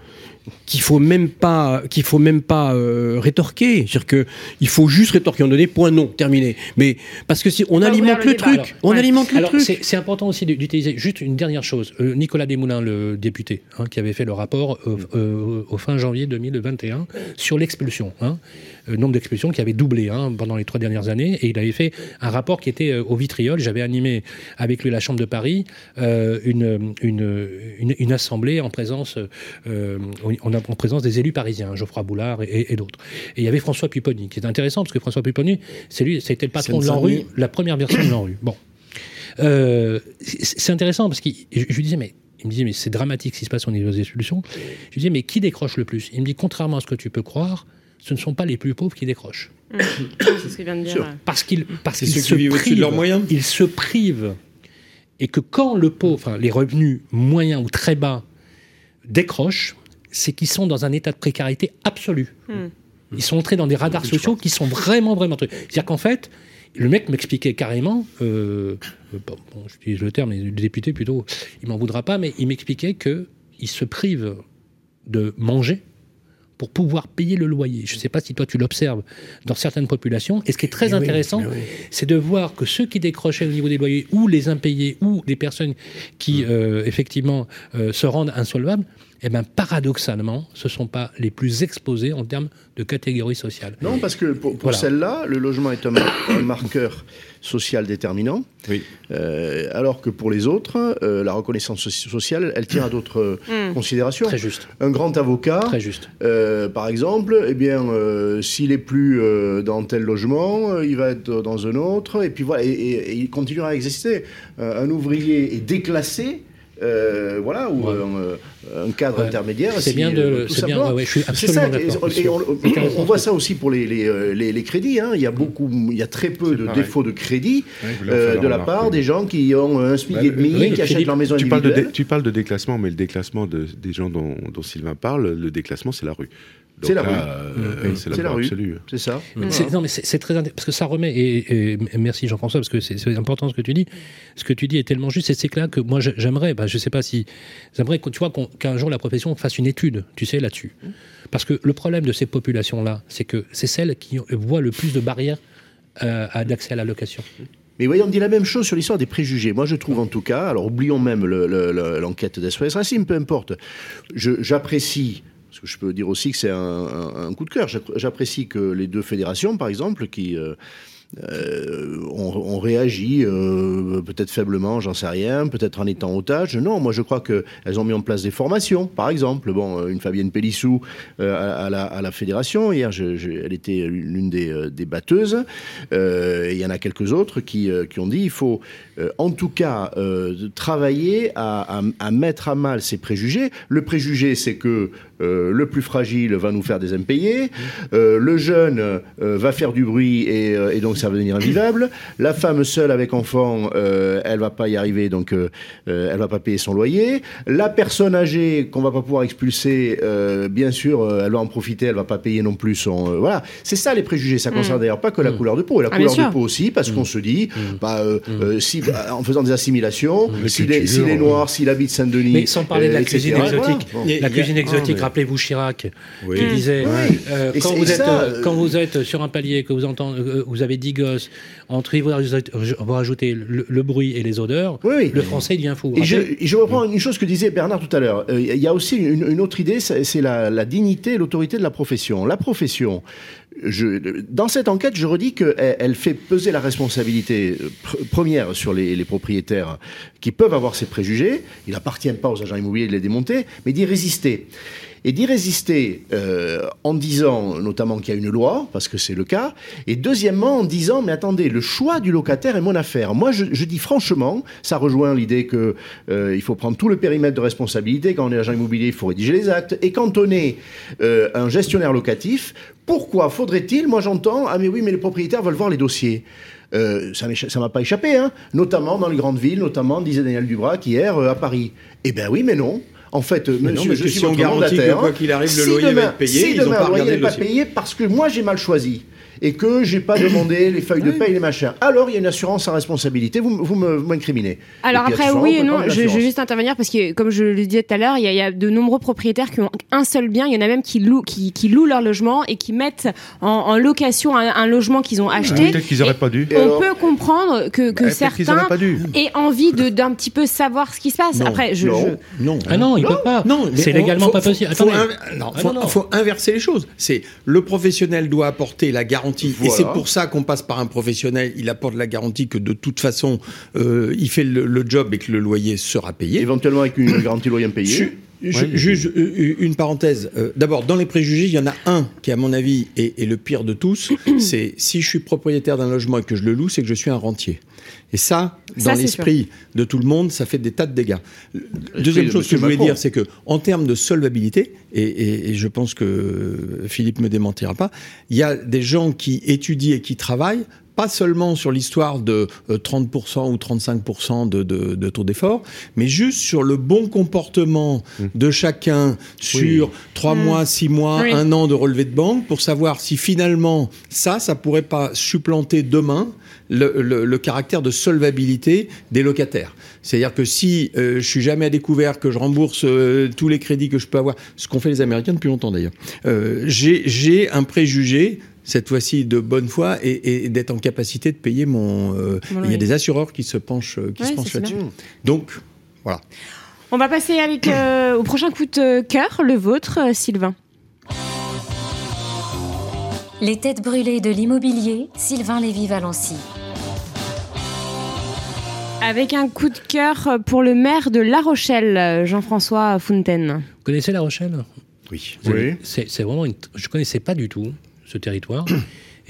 qu'il faut même pas, qu'il faut même pas euh, rétorquer. C'est-à-dire que il faut juste rétorquer. On donné point non, terminé. Mais parce que si on alimente le truc, alors. on Ouais. alimente le Alors, truc. c'est c'est important aussi d'utiliser juste une dernière chose. Euh, Nicolas Desmoulins, le député, hein, qui avait fait le rapport euh, euh, au fin janvier 2021 sur l'expulsion, hein, le nombre d'expulsions qui avait doublé hein, pendant les trois dernières années, et il avait fait un rapport qui était euh, au vitriol. J'avais animé avec lui la Chambre de Paris euh, une, une, une, une assemblée en présence, euh, en, en présence des élus parisiens, Geoffroy Boulard et, et d'autres. Et il y avait François Pupponi, qui est intéressant parce que François Pupponi, c'est lui, c'était le patron de l'ANRU, la première version de l'ANRU. Bon. Euh, c'est intéressant parce que je, je lui disais, mais Il me dit, mais c'est dramatique ce qui se passe au niveau des solutions. Je lui dis, mais qui décroche le plus? Il me dit, contrairement à ce que tu peux croire, ce ne sont pas les plus pauvres qui décrochent. C'est ce qu'il vient de dire. Sûr. ouais. Parce qu'ils parce se qui au-dessus de privent. leurs moyens. Ils se privent. Et que quand le pauvre, enfin, les revenus moyens ou très bas décrochent, c'est qu'ils sont dans un état de précarité absolue. Hmm. Ils sont entrés dans des radars sociaux qui sont vraiment, vraiment trucs. C'est-à-dire qu'en fait, le mec m'expliquait carrément, euh, euh, bon, bon, j'utilise le terme, mais le député plutôt, il m'en voudra pas, mais il m'expliquait qu'il se prive de manger pour pouvoir payer le loyer. Je ne sais pas si toi tu l'observes dans certaines populations. Et ce qui est très Mais intéressant, oui. c'est de voir que ceux qui décrochaient au niveau des loyers, ou les impayés, ou les personnes qui euh, effectivement euh, se rendent insolvables, eh ben paradoxalement, ce ne sont pas les plus exposés en termes de catégorie sociale. Non, parce que pour, pour Voilà. celle-là, le logement est un, mar- un marqueur social déterminant, Oui. euh, alors que pour les autres, euh, la reconnaissance soci- sociale, elle tient à d'autres euh, Mm. considérations. Très juste, Un grand avocat, très juste. euh, par exemple, eh bien, euh, s'il est plus euh, dans tel logement, euh, il va être dans un autre, et puis voilà, et, et- et il continuera à exister. Euh, un ouvrier est déclassé. euh, voilà, ou Ouais. euh, un cadre Ouais. intermédiaire. C'est si, bien de, euh, tout c'est bien. simplement. ouais, ouais, je suis C'est absolument ça, d'accord. et, et on, voit ça aussi pour les, les, euh, les- les crédits. hein. Il y a beaucoup, il y a très peu de pareil. défauts de crédit euh, de la remarque, part oui. des gens qui ont un SMIC Bah, et demi, oui, qui achètent crédit- leur maison Tu parles, de dé- tu parles de déclassement, mais le déclassement de, des gens dont, dont Sylvain parle, le déclassement, c'est la rue. C'est la rue. euh, C'est la, C'est la rue. absolue. C'est ça. C'est- Non, mais c'est très intéressant parce que ça remet et, et merci Jean-François parce que c'est important ce que tu dis. Ce que tu dis est tellement juste et c'est que là que moi j'aimerais, bah, je sais pas si j'aimerais que tu vois qu'on- qu'un jour la profession fasse une étude, tu sais là-dessus, parce que le problème de ces populations-là, c'est que c'est celles qui voient le plus de barrières euh, à d'accès à la location. Mais voyons, on dit la même chose sur l'histoire des préjugés. Moi, je trouve en tout cas, alors oublions même le- le- le- l'enquête peu importe. J'apprécie, parce que je peux dire aussi que c'est un, coup de cœur, j'appr- j'apprécie que les deux fédérations, par exemple, qui euh, euh, ont, ont réagi, euh, peut-être faiblement, j'en sais rien, peut-être en étant otage. Non, moi je crois qu'elles ont mis en place des formations, par exemple. Bon, euh, une Fabienne Pélissou euh, à, la, fédération, hier, elle était l'une des, batteuses. Il y en a quelques autres qui, ont dit il faut en tout cas travailler à mettre à mal ces préjugés. Le préjugé, c'est que euh, le plus fragile va nous faire des impayés, euh, le jeune euh, va faire du bruit et, euh, et donc ça va devenir invivable. La femme seule avec enfant, euh, elle va pas y arriver, donc elle va pas payer son loyer. La personne âgée qu'on va pas pouvoir expulser, euh, bien sûr, euh, elle va en profiter, elle va pas payer non plus son. euh, voilà, c'est ça les préjugés. Ça concerne d'ailleurs pas que la couleur de peau, et la Ah, couleur de peau aussi, parce qu'on se dit, bah, si bah, en faisant des assimilations, Les s'il est, noir, s'il habite Saint-Denis, Mais sans parler de la etc., cuisine voilà. exotique. Bon. La cuisine ah, exotique, mais- rappelez-vous Chirac, Oui. qui disait euh, Et quand, c'est- vous et êtes, ça, euh, euh, quand vous êtes sur un palier, que vous, entendez, vous avez 10 gosses, entre vous, vous rajoutez le, le bruit et les odeurs, Oui, le français devient fou. Et je, reprends une chose que disait Bernard tout à l'heure. Il y a aussi une, une autre idée, c'est c'est la, la dignité et l'autorité de la profession. La profession, dans cette enquête, je redis qu'elle elle fait peser la responsabilité euh, pr- première sur les, propriétaires qui peuvent avoir ces préjugés. Il n'appartient pas aux agents immobiliers de les démonter, mais d'y résister. Et d'y résister euh, en disant notamment qu'il y a une loi, parce que c'est le cas, et deuxièmement en disant, mais attendez, le choix du locataire est mon affaire. Moi, je, dis franchement, ça rejoint l'idée que euh, faut prendre tout le périmètre de responsabilité. Quand on est agent immobilier, il faut rédiger les actes. Et quand on est euh, un gestionnaire locatif, pourquoi faudrait-il, moi j'entends, ah mais oui, mais les propriétaires veulent voir les dossiers. Euh, ça ça m'a pas échappé, hein notamment dans les grandes villes, notamment, disait Daniel Dubrac hier, euh, à Paris. Eh ben oui, mais non. En fait, euh, Mais non, monsieur, parce je suis si on votre garantit que quoi qu'il arrive, le Si loyer va demain- être payé, si ils ont pas le loyer n'est pas payé parce que moi j'ai mal choisi et que j'ai pas demandé les feuilles de paye et les machins. Alors il y a une assurance en responsabilité, vous, m'incriminez. Alors puis, après, oui on et non, je, vais juste intervenir parce que, comme je le disais tout à l'heure, il y, a- il y a de nombreux propriétaires qui ont un seul bien. Il y en a même qui louent, qui, qui louent leur logement et qui mettent en, en location un, un logement qu'ils ont acheté. Peut-être qu'ils n'auraient pas dû. On alors peut comprendre que, que qu'ils certains dû. aient envie de- d'un petit peu savoir ce qui se passe. Non, Après, je, non. je- Non. Ah non, il peut pas. Non, c'est légalement faut- pas faut- possible. Faut, non, Ah faut, faut inverser les choses. C'est le professionnel doit apporter la garantie, et Voilà. c'est pour ça qu'on passe par un professionnel. Il apporte la garantie que de toute façon, euh, il fait le, le job et que le loyer sera payé. Éventuellement avec une garantie loyer. Je Je- Ouais, Juste euh, une parenthèse. Euh, D'abord, dans les préjugés, il y en a un qui, à mon avis, est, est le pire de tous. c'est si je suis propriétaire d'un logement et que je le loue, c'est que je suis un rentier. Et ça, Ça, dans l'esprit de tout le monde, ça fait des tas de dégâts. Deuxième de chose que je voulais Macron. dire, c'est que en termes de solvabilité, et, et- et je pense que Philippe me démentira pas, il y a des gens qui étudient et qui travaillent pas seulement sur l'histoire de euh, 30% ou 35% de, de, de taux d'effort, mais juste sur le bon comportement de chacun sur trois mois, six mois, Oui. un an de relevé de banque pour savoir si finalement ça, ça pourrait pas supplanter demain le, le- le caractère de solvabilité des locataires. C'est-à-dire que si euh, je suis jamais à découvert, que je rembourse euh, tous les crédits que je peux avoir, ce qu'ont fait les Américains depuis longtemps d'ailleurs, euh, j'ai un préjugé cette fois-ci de bonne foi et, et d'être en capacité de payer mon. euh, Il y a des assureurs qui se penchent, qui Ouais, se ça, penchent c'est là-dessus. Donc voilà. On va passer avec euh, au prochain coup de cœur, le vôtre, Sylvain. Les têtes brûlées de l'immobilier, Sylvain Lévy-Valency. Avec un coup de cœur pour le maire de La Rochelle, Jean-François Fontaine. Vous connaissez La Rochelle? Oui. Oui. C'est vraiment une. Je connaissais pas du tout ce territoire.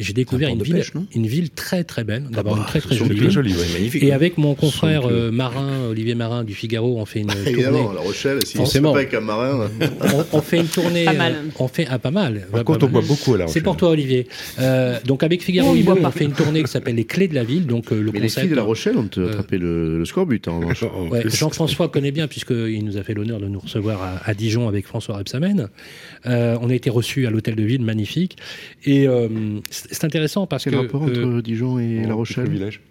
Et j'ai découvert Un une ville, pêche, une ville très très belle. D'abord une très très jolie ville. joli, ouais. magnifique. Et avec mon confrère que- euh, marin, Olivier Marin du Figaro, on fait une tournée. Évidemment, La Rochelle, si pas avec un marin. on, on fait une tournée. Pas mal. euh, on fait ah, pas mal. Par contre, on boit beaucoup à la C'est pour toi, Olivier. Euh, donc avec Figaro On boit on fait une tournée qui s'appelle les Clés de la ville. Donc euh, le Mais les filles de La Rochelle ont euh, attrapé le, en revanche. En Ouais. Jean-François connaît bien puisqu'il nous a fait l'honneur de nous recevoir à, à Dijon avec François Rebsamen. On a été reçus à l'hôtel de ville, magnifique. Et c'est intéressant parce Quel que rapport entre euh, Dijon et La Le Rochelle village.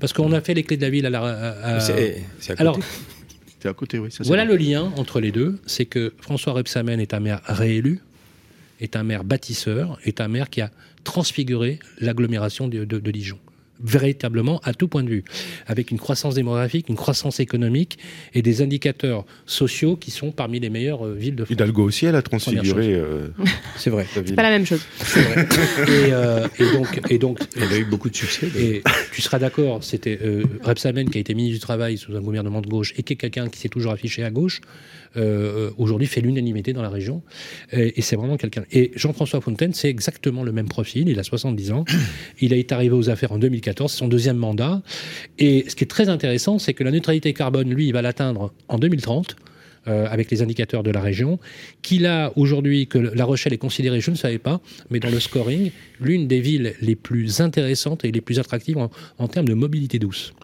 parce qu'on a fait les clés de la ville à la. à- à- C'est c'est à côté. alors C'est à côté, oui. ça, c'est voilà vrai. le lien entre les deux, c'est que François Rebsamen est un maire réélu, est un maire bâtisseur, est un maire qui a transfiguré l'agglomération de, de- de Dijon véritablement à tout point de vue, avec une croissance démographique, une croissance économique et des indicateurs sociaux qui sont parmi les meilleures euh, villes de France. Hidalgo aussi, elle a transfiguré euh, C'est vrai. Pas la même chose. Et, euh, et donc, et donc, Elle a eu beaucoup de succès. et tu seras d'accord, c'était euh, Rebsamen qui a été ministre du Travail sous un gouvernement de gauche et qui est quelqu'un qui s'est toujours affiché à gauche, euh, aujourd'hui fait l'unanimité dans la région. Et, c'est vraiment quelqu'un. Et Jean-François Fontaine, c'est exactement le même profil. Il a 70 ans. Il est arrivé aux affaires en 2014, c'est son deuxième mandat. Et ce qui est très intéressant, c'est que la neutralité carbone, lui, il va l'atteindre en 2030. euh, avec les indicateurs de la région, qu'il a aujourd'hui, que La Rochelle est considérée, je ne savais pas, mais dans le scoring, l'une des villes les plus intéressantes et les plus attractives en termes de mobilité douce.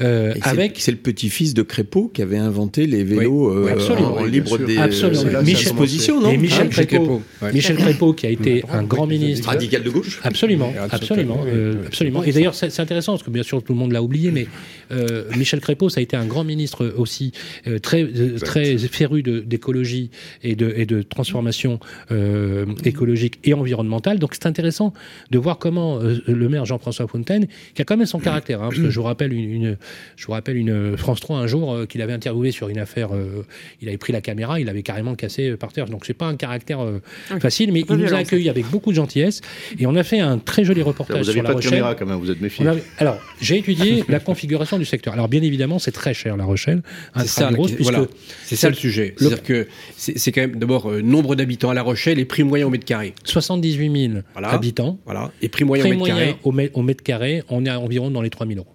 Euh, c'est- avec C'est le petit-fils de Crépeau qui avait inventé les vélos Oui, euh, absolument. en Oui, libre des Absolument. Michel disposition, non et Michel Hein Crépeau, Crépeau, ouais. Michel Crépeau qui a été un grand ministre. Radical de gauche Absolument, Oui, absolument, oui, euh, absolument. Et d'ailleurs, c'est intéressant parce que bien sûr tout le monde l'a oublié, mais euh, Michel Crépeau, ça a été un grand ministre aussi euh, très euh, très féru d'écologie et de et de transformation euh, écologique et environnementale. Donc c'est intéressant de voir comment euh, le maire Jean-François Fontaine, qui a quand même son caractère, hein, parce que je vous rappelle une, une- je vous rappelle une France 3 un jour euh, qu'il avait interviewé sur une affaire, euh, il avait pris la caméra, il avait carrément cassé euh, par terre. Donc c'est pas un caractère euh, facile, mais il nous a accueillis avec beaucoup de gentillesse et on a fait un très joli reportage Vous sur n'avez La pas de Rochelle. caméra quand même, vous êtes a- alors, j'ai étudié la configuration du secteur. Alors, bien évidemment, c'est très cher, La Rochelle. C'est ça, voilà. C'est ça le sujet. le- C'est-à-dire que c'est c'est quand même d'abord euh, nombre d'habitants à La Rochelle et prix moyen au mètre carré. 78 000 Voilà. habitants. Voilà. Et prix moyen au mètre moyen carré. au, mè- au mètre carré, on est à environ dans les 3 000 euros.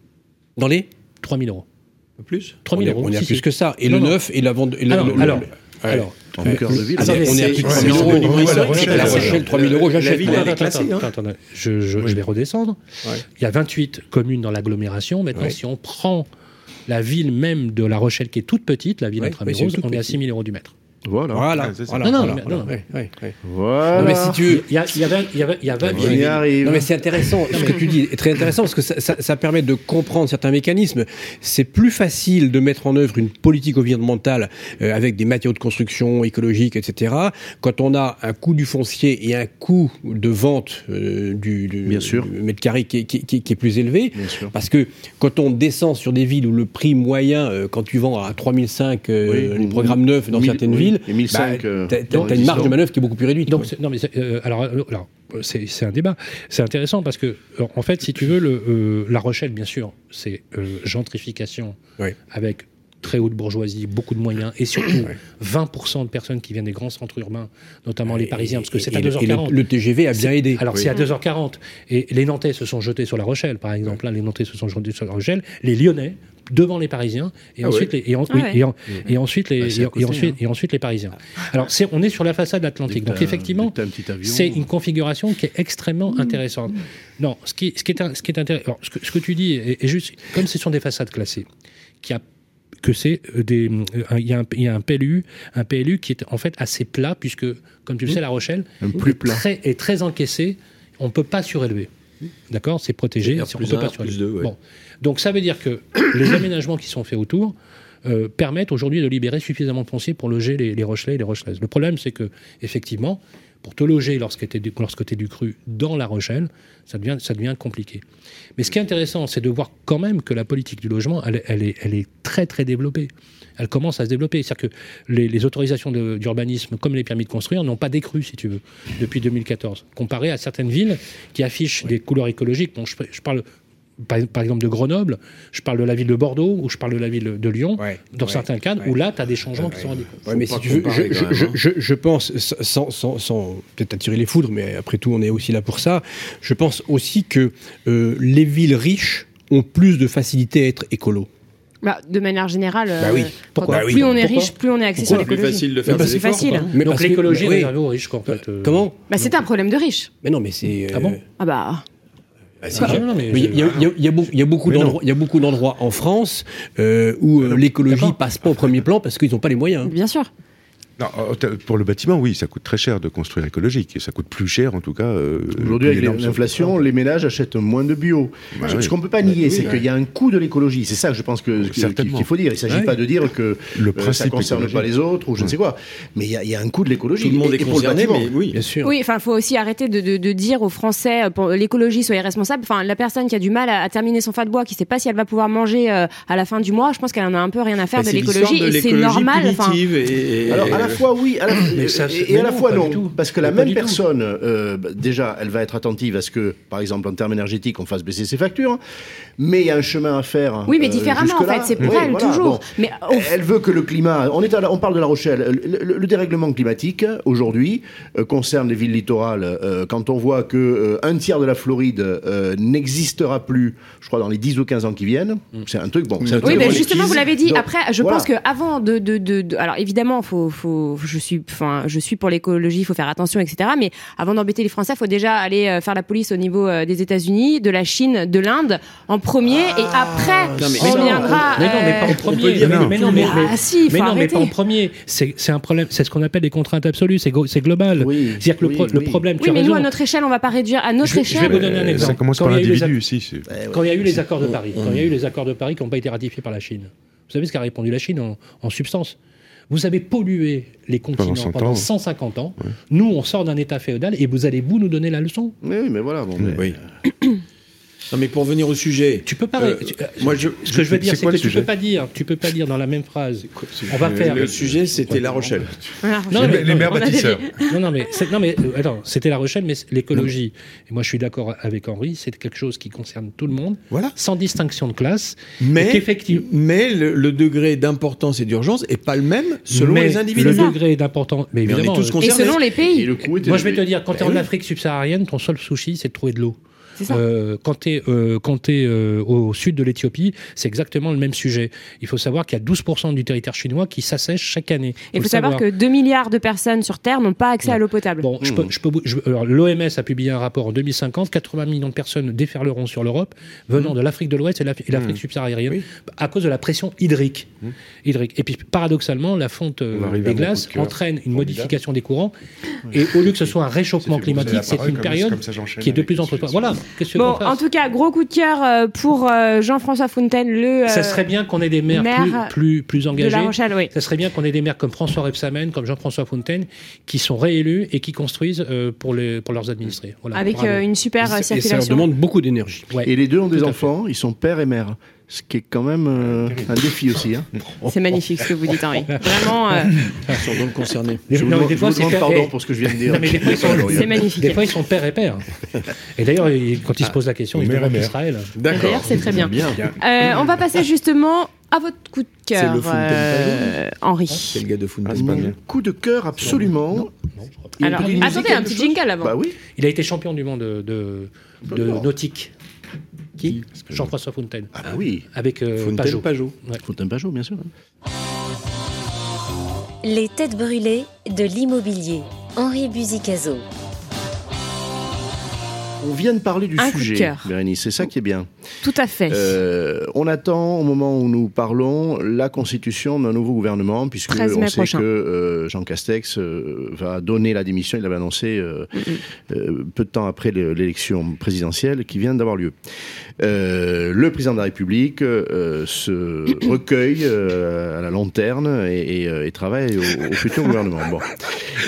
Dans les 3 000 euros. Plus 3 On 000 est, euros. on est à si, plus si. que ça. Et Non, le non. neuf et la vente. et le- Alors, le- le- alors, le- alors, cœur de ville. on est, on est à plus de 3 000 c'est- euros. La Rochelle, c'est- La c'est- Rochelle, 3 000 euros, la j'achète. ville, elle est classée, attends, je, vais redescendre. Ouais. Il y a 28 communes dans l'agglomération. Maintenant, Ouais. si on prend la ville même de La Rochelle, qui est toute petite, la ville Ouais, intramuros, on est à petite. 6 000 euros du mètre. Voilà. Voilà. Ouais, Non, non, voilà, mais- voilà. non. Ouais, ouais, ouais. Voilà. Non, mais si tu Il y a, il y a 20 il y a 20 il y a 20 On y arrive. Non mais c'est intéressant, ce que tu dis est très intéressant parce que ça, ça- ça permet de comprendre certains mécanismes. C'est plus facile de mettre en œuvre une politique environnementale euh, avec des matériaux de construction écologiques, etc. Quand on a un coût du foncier et un coût de vente euh, du, du- Bien sûr. du mètre carré qui, est- qui est- qui est- qui est plus élevé, Bien sûr. parce que quand on descend sur des villes où le prix moyen, euh, quand tu vends à 3005 euh, Oui, les programmes neufs dans mille- certaines oui, villes, et 1005, euh, t'as, t'as- dans t'as les une marge de manœuvre qui est beaucoup plus réduite. Donc, non, mais c'est, euh, alors, euh, alors, c'est, c'est un débat. C'est intéressant parce que, euh, en fait, si tu veux, le, euh, La Rochelle, bien sûr, c'est euh, gentrification Oui. avec très haute bourgeoisie, beaucoup de moyens, et surtout 20% de personnes qui viennent des grands centres urbains, notamment les Parisiens, parce que c'est à Et le- 2h40. et le, le TGV a bien aidé. Alors c'est à 2h40. Et les Nantais se sont jetés sur La Rochelle, par exemple. Là, les Nantais se sont jetés sur La Rochelle. Les Lyonnais devant les Parisiens et ensuite les et, ensuite et- ensuite hein. Parisiens. Alors c'est on est sur la façade atlantique. Donc effectivement, c'est une configuration qui est extrêmement intéressante. Non, ce qui, ce qui est, ce qui est intéressant, ce que, ce que tu dis est, est juste, comme ce sont des façades classées, qui a, que c'est euh, des, euh, un- il y, a un- il y a un PLU, un PLU qui est en fait assez plat, puisque, comme tu le sais, La Rochelle plus est plat. très, est très encaissé, on ne peut pas surélever. D'accord? C'est protégé, C'est-à-dire on peut un, pas surélever. deux, ouais. Bon. Donc ça veut dire que les aménagements qui sont faits autour euh, permettent aujourd'hui de libérer suffisamment de foncier pour loger les, les Rochelais et les Rochelaises. Le problème, c'est que, effectivement, pour te loger lorsque tu es, du cru dans La Rochelle, ça devient, ça devient compliqué. Mais ce qui est intéressant, c'est de voir quand même que la politique du logement, elle, est- elle est, elle est très très développée. Elle commence à se développer. C'est-à-dire que les, les autorisations d'urbanisme, comme les permis de construire, n'ont pas décru, si tu veux, depuis 2014, comparé à certaines villes qui affichent des couleurs écologiques. Bon, je, je parle par, par exemple de Grenoble, je parle de la ville de Bordeaux ou je parle de la ville de Lyon, Ouais, dans ouais, certains cadres ouais. où là, tu as des changements qui sont radicaux. Ouais, mais pas si tu veux, comparer, je, quand je- même, hein. je- je pense, sans, sans- sans peut-être attirer les foudres, mais après tout, on est aussi là pour ça. Je pense aussi que euh, les villes riches ont plus de facilité à être écolo. Bah, de manière générale, Bah oui. euh, Pourquoi Bah oui. plus on est Pourquoi riche, plus on est axé sur plus l'écologie. facile de faire des c'est efforts facile. quoi. Mais Donc l'écologie est oui. réservée aux riches, quoi, en fait. euh. Comment Bah, c'est un problème de riches. Mais non, mais c'est. Ah bon Ah bah. Il y, a- il y a- il y a beaucoup- il y a beaucoup Mais non. d'endroits- il y a beaucoup d'endroits en France euh, où euh, l'écologie D'accord. passe pas au premier plan parce qu'ils n'ont pas les moyens. Bien sûr. Non, euh, t'as- pour le bâtiment, oui, ça coûte très cher de construire écologique. Et ça coûte plus cher, en tout cas. euh, Aujourd'hui, avec l'inflation, les ménages achètent moins de bio. Bah ce oui. qu'on ne peut pas nier, c'est qu'il y a un coût de l'écologie. C'est ça que je pense qu'il faut dire. Il ne s'agit pas de dire que Le euh, ça principe ne concerne écologique. pas les autres ou je ne sais quoi. Mais il y, a- il y a un coût de l'écologie. Tout le monde Et- est et concerné, mais oui. Bien sûr. Oui, enfin, il faut aussi arrêter de, de- de dire aux Français, euh, pour l'écologie, soyez responsables. Enfin, la personne qui a du mal à, à terminer son fat bois, qui sait pas si elle va pouvoir manger euh, à la fin du mois, je pense qu'elle en a un peu rien à faire Bah, de l'écologie. de Et c'est normal. À la fois oui, à la- Mais ça, et, et à la non, fois non, parce que la Mais même personne, euh, bah, déjà, elle va être attentive à ce que, par exemple, en termes énergétiques, on fasse baisser ses factures, mais il y a un chemin à faire. oui, mais euh, différemment, en fait. C'est pour Oui, elle, voilà, toujours. bon. Mais au Elle veut que le climat. On, est à la- on parle de La Rochelle. Le, le- le dérèglement climatique aujourd'hui euh, concerne les villes littorales. euh, quand on voit que euh, un tiers de la Floride euh, n'existera plus, je crois dans les 10 ou 15 ans qui viennent, c'est un truc bon. un Oui, truc mais bon. justement, vous l'avez dit. Donc, Après, je voilà. pense que avant de, de, de, de- alors évidemment, faut, faut, je suis, enfin, je suis pour l'écologie, il faut faire attention, etc. Mais avant d'embêter les Français, il faut déjà aller euh, faire la police au niveau euh, des États-Unis, de la Chine, de l'Inde en premier, et après, Non, mais- on reviendra. Mais non, mais pas en euh, premier. dire mais, non. mais non, mais, mais- Ah, si, faut mais non, mais pas en premier. C'est c'est un problème. C'est ce qu'on appelle des contraintes absolues. C'est global. Oui, C'est-à-dire que le, oui, oui. problème. tu Oui, as mais nous, raison. à notre échelle, on va pas réduire à notre Je vais- je vais échelle. vous donner un exemple. Ça commence Quand par il y a eu les l'individu, si. c'est- Quand il y a eu les accords de Paris, quand il y a eu les accords de Paris qui n'ont pas été ratifiés par la Chine, vous savez ce qu'a répondu la Chine en, en substance? Vous avez pollué les continents Pendant pendant, 100 ans. 150 ans. Nous, on sort d'un état féodal et vous allez vous nous donner la leçon Oui, oui, mais voilà. Bon, mais- Oui. Non, mais pour venir au sujet. Tu peux pas. Euh, tu- euh, moi, je- ce que je veux dire, c'est que tu peux pas dire, tu peux pas dire dans la même phrase. On va faire. Le sujet, c'était La Rochelle. Voilà. Non, Les- mais- les non, maires bâtisseurs. Non, non, mais, non, mais euh, attends, c'était La Rochelle, mais l'écologie, et moi je suis d'accord avec Henri, c'est quelque chose qui concerne tout le monde, Voilà. sans distinction de classe. Mais, mais le, le degré d'importance et d'urgence est pas le même selon mais les individus. Le degré d'importance. Mais Mais on est évidemment. tous euh, Et selon les Et pays. le moi je vais te dire, quand tu es Ben en. Afrique subsaharienne, ton seul sushi, c'est de trouver de l'eau. Euh, quand tu es, au sud de l'Éthiopie, c'est exactement le même sujet. Il faut savoir qu'il y a 12% du territoire chinois qui s'assèche chaque année. Il faut savoir que 2 milliards de personnes sur Terre n'ont pas accès à l'eau potable. Bon, je peux, je peux, je- alors, l'OMS a publié un rapport en 2050, 80 millions de personnes déferleront sur l'Europe venant de l'Afrique de l'Ouest et l'Af- et l'Afrique subsaharienne à cause de la pression hydrique. hydrique. Et puis, paradoxalement, la fonte euh, des glaces entraîne une modification des courants. Et au lieu que ce soit un réchauffement climatique, c'est une période qui est de plus en plus. Voilà. Bon, en tout cas, gros coup de cœur euh, pour euh, Jean-François Fontaine, le Ça euh, serait bien qu'on ait des maires maire plus, plus, plus de engagés. La Rochelle, oui. Ça serait bien qu'on ait des maires comme François Rebsamen, comme Jean-François Fontaine, qui sont réélus et qui construisent pour, les, pour leurs administrés. Voilà, Avec bravo. une super Et ça leur circulation. demande beaucoup d'énergie. Ouais. Et les deux ont des enfants, ils sont père et mère. Ce qui est quand même euh, un défi aussi. Hein. C'est magnifique ce que vous dites, Henri. Vraiment, euh, Ils sont donc concernés. Je vous, non, des je fois, vous c'est demande pardon pour ce que je viens de dire. Non, c'est magnifique. Des fois, ils sont père et père. Et d'ailleurs, il- quand ils se posent la question, ils Mère et demandent mère. Israël. D'accord. D'ailleurs, c'est très bien. Bien. Euh, on va passer justement à votre coup de cœur, euh, Henri. C'est le gars de Ah, bien. coup de cœur, absolument. Non, je crois pas. Il y a une Alors, attendez, un petit jingle avant. Bah oui. Il a été champion du monde de, de, de D'accord. nautique. Qui Jean-François Fontaine. Ah bah oui. Avec euh, Fontaine Pajot. Pajot. Ouais. Fontaine Pajot, bien sûr. Les têtes brûlées de l'immobilier. Henri Buzicazo. On vient de parler du Un sujet. Bérénice, c'est ça qui est bien. Tout à fait. Euh, on attend, au moment où nous parlons, la constitution d'un nouveau gouvernement, puisque 13 on sait prochain. que euh, Jean Castex euh, va donner la démission, il l'avait annoncé euh, euh, peu de temps après le- l'élection présidentielle qui vient d'avoir lieu. Euh, le président de la République euh, se recueille euh, à la lanterne et, et, et travaille au, au futur gouvernement. Bon.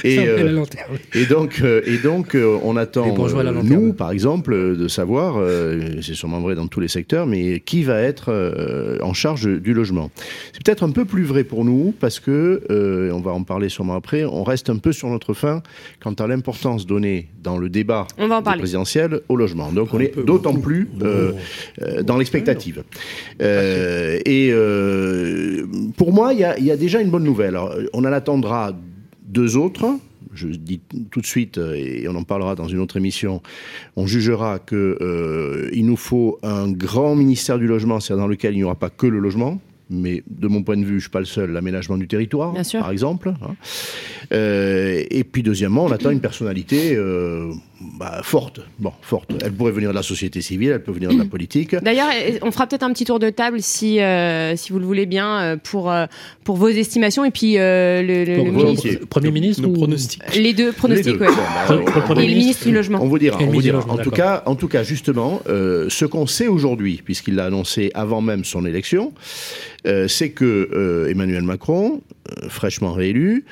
Et, Ça, on met euh, la lanterne. et donc, euh, et donc euh, on attend, euh, nous, par exemple, de savoir, euh, c'est sûrement vrai dans tous les secteurs, mais qui va être euh, en charge du logement. C'est peut-être un peu plus vrai pour nous, parce que, euh, on va en parler sûrement après, on reste un peu sur notre fin quant à l'importance donnée dans le débat On va en parler. présidentiel au logement. Donc on est d'autant plus euh, euh, dans l'expectative. Euh, et euh, pour moi, il y a, il y a déjà une bonne nouvelle. Alors, on en attendra deux autres. Je dis tout de suite, euh, et on en parlera dans une autre émission, on jugera que euh, nous faut un grand ministère du logement, c'est-à-dire dans lequel il n'y aura pas que le logement, mais de mon point de vue, je ne suis pas le seul, l'aménagement du territoire, par exemple. hein. Euh, et puis deuxièmement, on attend une personnalité euh, bah, forte. Bon, forte. Elle pourrait venir de la société civile, elle peut venir de la politique. D'ailleurs, eh, on fera peut-être un petit tour de table si, euh, si vous le voulez bien pour, pour vos estimations et puis euh, le, le- le ministre- Premier ministre Nos ou- pronostics. les deux pronostics, Les deux. ouais. Bon, bah, le Et le ministre du logement. On vous dira. Et le on vous ministre du dira. Logement, En tout cas, en tout cas, justement, euh, ce qu'on sait aujourd'hui, puisqu'il l'a annoncé avant même son élection, c'est que euh, Emmanuel Macron, euh, fraîchement réélu,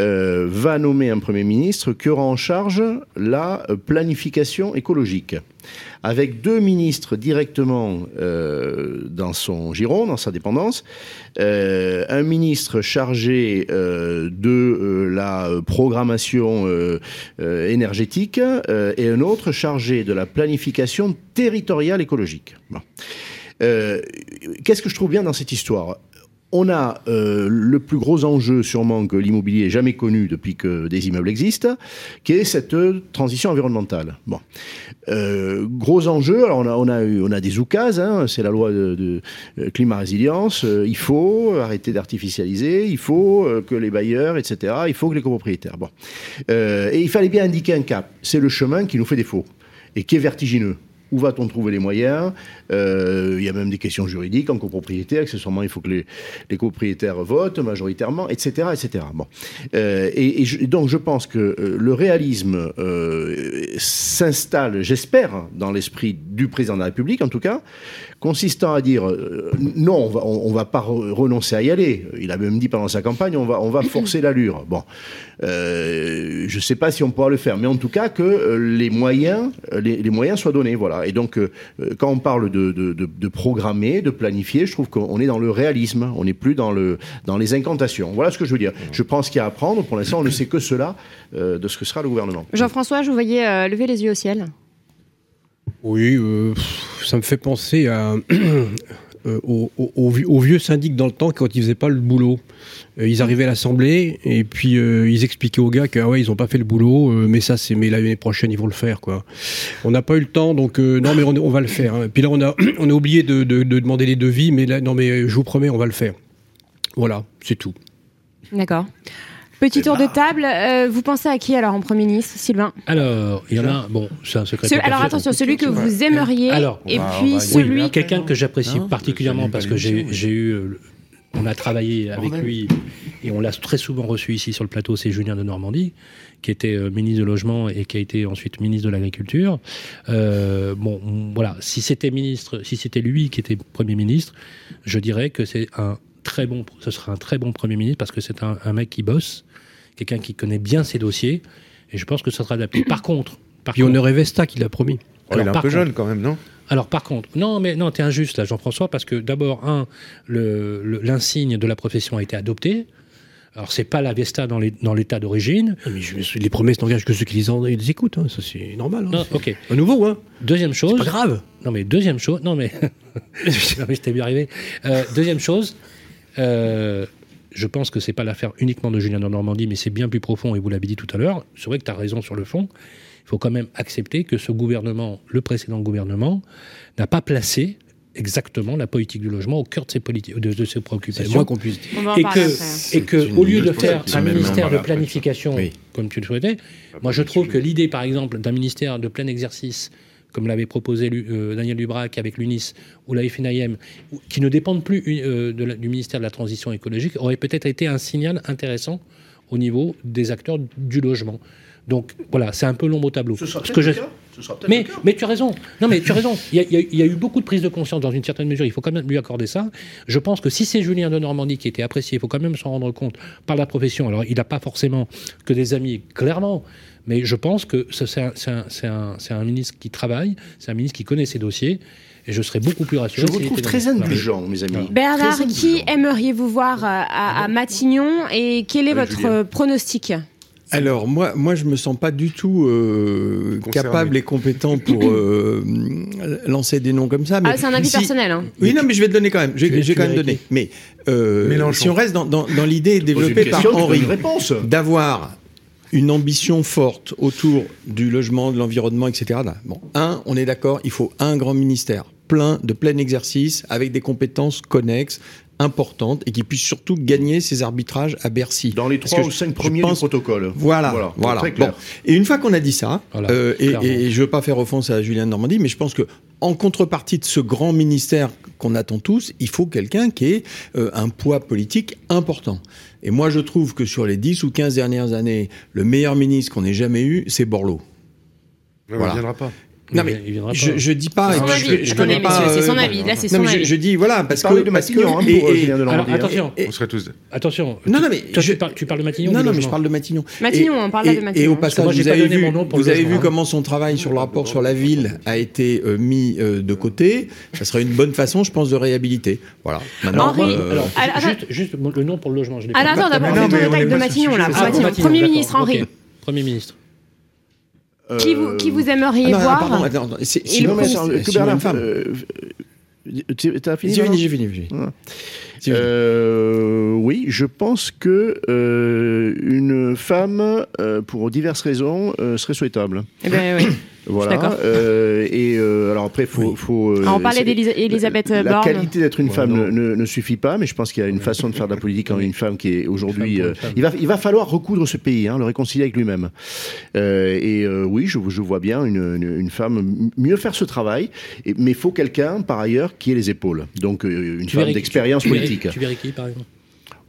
euh, va nommer un premier ministre qui aura en charge la euh, planification écologique, avec deux ministres directement euh, dans son giron, dans sa dépendance, euh, un ministre chargé euh, de euh, la euh, programmation euh, euh, énergétique euh, et un autre chargé de la planification territoriale écologique. Euh, Qu'est-ce que je trouve bien dans cette histoire? On a euh, le plus gros enjeu sûrement que l'immobilier ait jamais connu depuis que des immeubles existent, qui est cette euh, transition environnementale. Bon, gros enjeu. Alors on a a des oukases, hein, c'est la loi de, de climat résilience. il faut arrêter d'artificialiser, il faut que les bailleurs, etc. Il faut que les copropriétaires. Bon, et il fallait bien indiquer un cap. C'est le chemin qui nous fait défaut et qui est vertigineux. Où va-t-on trouver les moyens? Il y a même des questions juridiques en copropriété. Accessoirement, il faut que les, copropriétaires votent majoritairement, etc. etc. Bon. Euh, et, donc, je pense que euh, le réalisme euh, s'installe, j'espère, dans l'esprit du président de la République, en tout cas, consistant à dire euh, non, on va, on, on va pas re- renoncer à y aller. Il a même dit pendant sa campagne, on va, forcer l'allure. Bon, euh, je ne sais pas si on pourra le faire, mais en tout cas que euh, les moyens, euh, les, moyens soient donnés. Voilà. Et donc, euh, euh, quand on parle de, de, de, de programmer, de planifier, je trouve qu'on est dans le réalisme. On n'est plus dans le dans les incantations. Voilà ce que je veux dire. Je pense qu'il y a à apprendre. Pour l'instant, on ne sait que cela euh, de ce que sera le gouvernement. Jean-François, je vous voyais euh, lever les yeux au ciel. Oui, euh, ça me fait penser à, euh, aux vieux- syndics dans le temps quand ils faisaient pas le boulot. Euh, ils arrivaient à l'assemblée et puis euh, ils expliquaient aux gars que ah ouais ils ont pas fait le boulot, euh, mais ça c'est mais l'année prochaine ils vont le faire quoi. On n'a pas eu le temps donc euh, non mais on, on va le faire. hein. Puis là on a on a oublié de, de- de demander les devis, mais là non mais je vous promets on va le faire. Voilà, c'est tout. D'accord. Petit tour de table. euh, vous pensez à qui alors en Premier ministre, Sylvain? Alors, il y en a un, bon, c'est un secret. Ce- Alors attention, celui que vous aimeriez Alors, et puis celui. Quelqu'un que j'apprécie Non, particulièrement parce que j'ai eu. On a travaillé avec Bordel. lui et on l'a très souvent reçu ici sur le plateau. C'est Julien de Normandie, qui était euh, ministre de logement et qui a été ensuite ministre de l'agriculture. Euh, bon, on- voilà. Si c'était ministre, si c'était lui qui était premier ministre, je dirais que c'est un très bon. Ce serait un très bon premier ministre parce que c'est un, un mec qui bosse, quelqu'un qui connaît bien ses dossiers et je pense que ça sera adapté. Par contre, par Puis on contre- aurait Vesta qui l'a promis. Oh, il est un peu contre- jeune quand même, non? Alors par contre, non, mais non, t'es injuste là, Jean-François, parce que d'abord, un, le- le- l'insigne de la profession a été adopté. Alors, c'est pas la Vesta dans l'état d'origine. Non, mais je- les promesses n'engagent que ceux qui les, en- les écoutent. hein. Ça, c'est normal. hein. Non, ok. À nouveau, hein. Deuxième chose. Pas grave. Non, mais deuxième chose. Non, mais. non, mais je t'ai bien arrivé. Euh, deuxième chose. euh, je pense que c'est pas l'affaire uniquement de Julien de Normandie, mais c'est bien plus profond, et vous l'avez dit tout à l'heure. C'est vrai que tu as raison sur le fond. Il faut quand même accepter que ce gouvernement, le précédent gouvernement, n'a pas placé exactement la politique du logement au cœur de ses, politi- de, de ses C'est préoccupations. moins qu'on puisse dire. Et que, hein. et que une au lieu de faire un ministère de planification Oui. comme tu le souhaitais, moi je trouve que l'idée par exemple d'un ministère de plein exercice comme l'avait proposé euh, Daniel Lubrac avec l'UNIS ou la FNIM, qui ne dépendent plus euh, de la- du ministère de la Transition écologique, aurait peut-être été un signal intéressant au niveau des acteurs du logement. Donc voilà, c'est un peu l'ombre au tableau. Ce sera peut-être que le je- cas. Ce sera peut-être mais, le cas. mais tu as raison. Non, mais tu as raison. Il y, a, il y eu beaucoup de prise de conscience dans une certaine mesure. Il faut quand même lui accorder ça. Je pense que si c'est Julien de Normandie qui était apprécié, il faut quand même s'en rendre compte par la profession. Alors, il n'a pas forcément que des amis, clairement. Mais je pense que ce- c'est un, ministre qui travaille, c'est un ministre qui connaît ses dossiers. Et je serais beaucoup plus Je rassuré. vous s'il trouve très indulgent, mes amis. Bernard, Très qui aimeriez-vous voir euh, à, à Matignon et quel est votre Julien. euh, pronostic? Alors moi, moi, je me sens pas du tout euh, capable et compétent pour euh, lancer des noms comme ça. Mais Ah, c'est un avis si- personnel. hein. Oui, non, mais je vais te donner quand même. Je, vais quand même donner. Mais euh, si on reste dans, dans, dans l'idée développée par Henri d'avoir une ambition forte autour du logement, de l'environnement, etc. Là, Bon, un, on est d'accord, il faut un grand ministère plein de plein exercice avec des compétences connexes importantes et qui puisse surtout gagner ses arbitrages à Bercy. Dans les trois ou cinq premiers pense- du protocole. Voilà, voilà. Très clair. Bon. Et une fois qu'on a dit ça, Voilà, euh, et, et je veux pas faire offense à Julien Normandie, mais je pense que en contrepartie de ce grand ministère qu'on attend tous, il faut quelqu'un qui ait euh, un poids politique important. Et moi, je trouve que sur les 10 ou 15 dernières années, le meilleur ministre qu'on ait jamais eu, c'est Borloo. Non, Voilà. Il viendra pas. Non mais il viendra pas. je, je dis pas, C'est son je, avis. je- je connais pas. messieurs, c'est son euh, avis. Là, c'est non son mais je, avis. je dis voilà parce que de Matignon hein, et- pour euh, et- de Alors, hein. attention, Et- On serait tous. attention. Non, Tu- non, mais toi, je- tu, parles, tu parles de Matignon Non, non, mais je parle de Matignon. Matignon, on parle là de Matignon. Et au moi, passage, j'ai vous pas avez donné vu, mon nom pour le vous avez vu hein. comment son travail sur le rapport sur la ville a été euh, mis euh, de côté. Ça serait une bonne façon, je pense, de réhabiliter. Voilà. Maintenant, Henri, euh, Alors, Alors, juste, le nom pour le logement, je l'ai Alors, pas. attends, d'abord, ton mais on est de Matignon, là. Matignon, Premier ministre, Henri. Premier ministre. Qui vous, qui vous aimeriez ah non, voir pardon, attends, attends, c'est- Et si le non, mais attends, que Bernard, euh, fini J'ai fini, j'ai fini, Euh, oui, je pense que euh, une femme, euh, pour diverses raisons, euh, serait souhaitable. Eh ben, oui. Voilà. d'accord. Euh, et euh, alors après, faut. faut euh, Ah, on parlait d'Elisabeth La Borne. qualité d'être une Ouais, femme ne, ne- ne suffit pas, mais je pense qu'il y a une façon de faire de la politique en une femme qui est aujourd'hui. Euh, il va, il va falloir recoudre ce pays, hein, le réconcilier avec lui-même. Euh, et euh, oui, je, je vois bien une, une, une femme mieux faire ce travail, et, mais il faut quelqu'un par ailleurs qui ait les épaules. Donc euh, une Tu femme d'expérience verrais- politique. Tu verrais qui, par exemple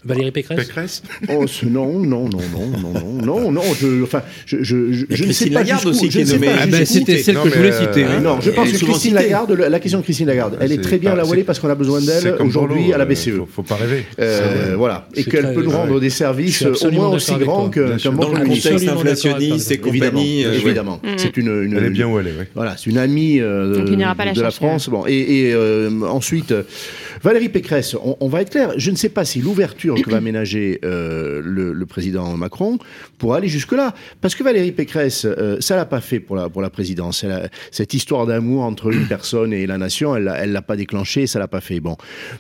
Valérie Pécresse Pécresse Oh, ce- non, non, non, non, non, non, non, non. Je, enfin, je, ne sais Christine pas Lagarde aussi qui est nommée. Ah ben, c'était celle Non, que je voulais euh, citer. hein. Non, je Elle pense que Christine citée. Lagarde, la la question de Christine Lagarde, elle est très bien la c'est- voilée parce qu'on a besoin d'elle aujourd'hui à la euh, BCE. Faut, faut pas rêver. Euh, voilà, et qu'elle peut nous ouais. rendre des services au moins aussi grands que- qu'un Dans le contexte inflationniste et compagnie. euh, Évidemment, ouais. c'est une, Elle est bien où elle est. Voilà, c'est une amie euh, de, la hein. France. Bon, et, euh, ensuite, euh, Valérie Pécresse, on, on va être clair. Je ne sais pas si l'ouverture que va ménager euh, le, le président Macron pourra aller jusque là, parce que Valérie Pécresse, euh, ça l'a pas fait pour la pour la présidence. Elle a- cette histoire d'amour entre une personne et la nation, elle elle l'a pas déclenché, ça l'a pas fait. Bon,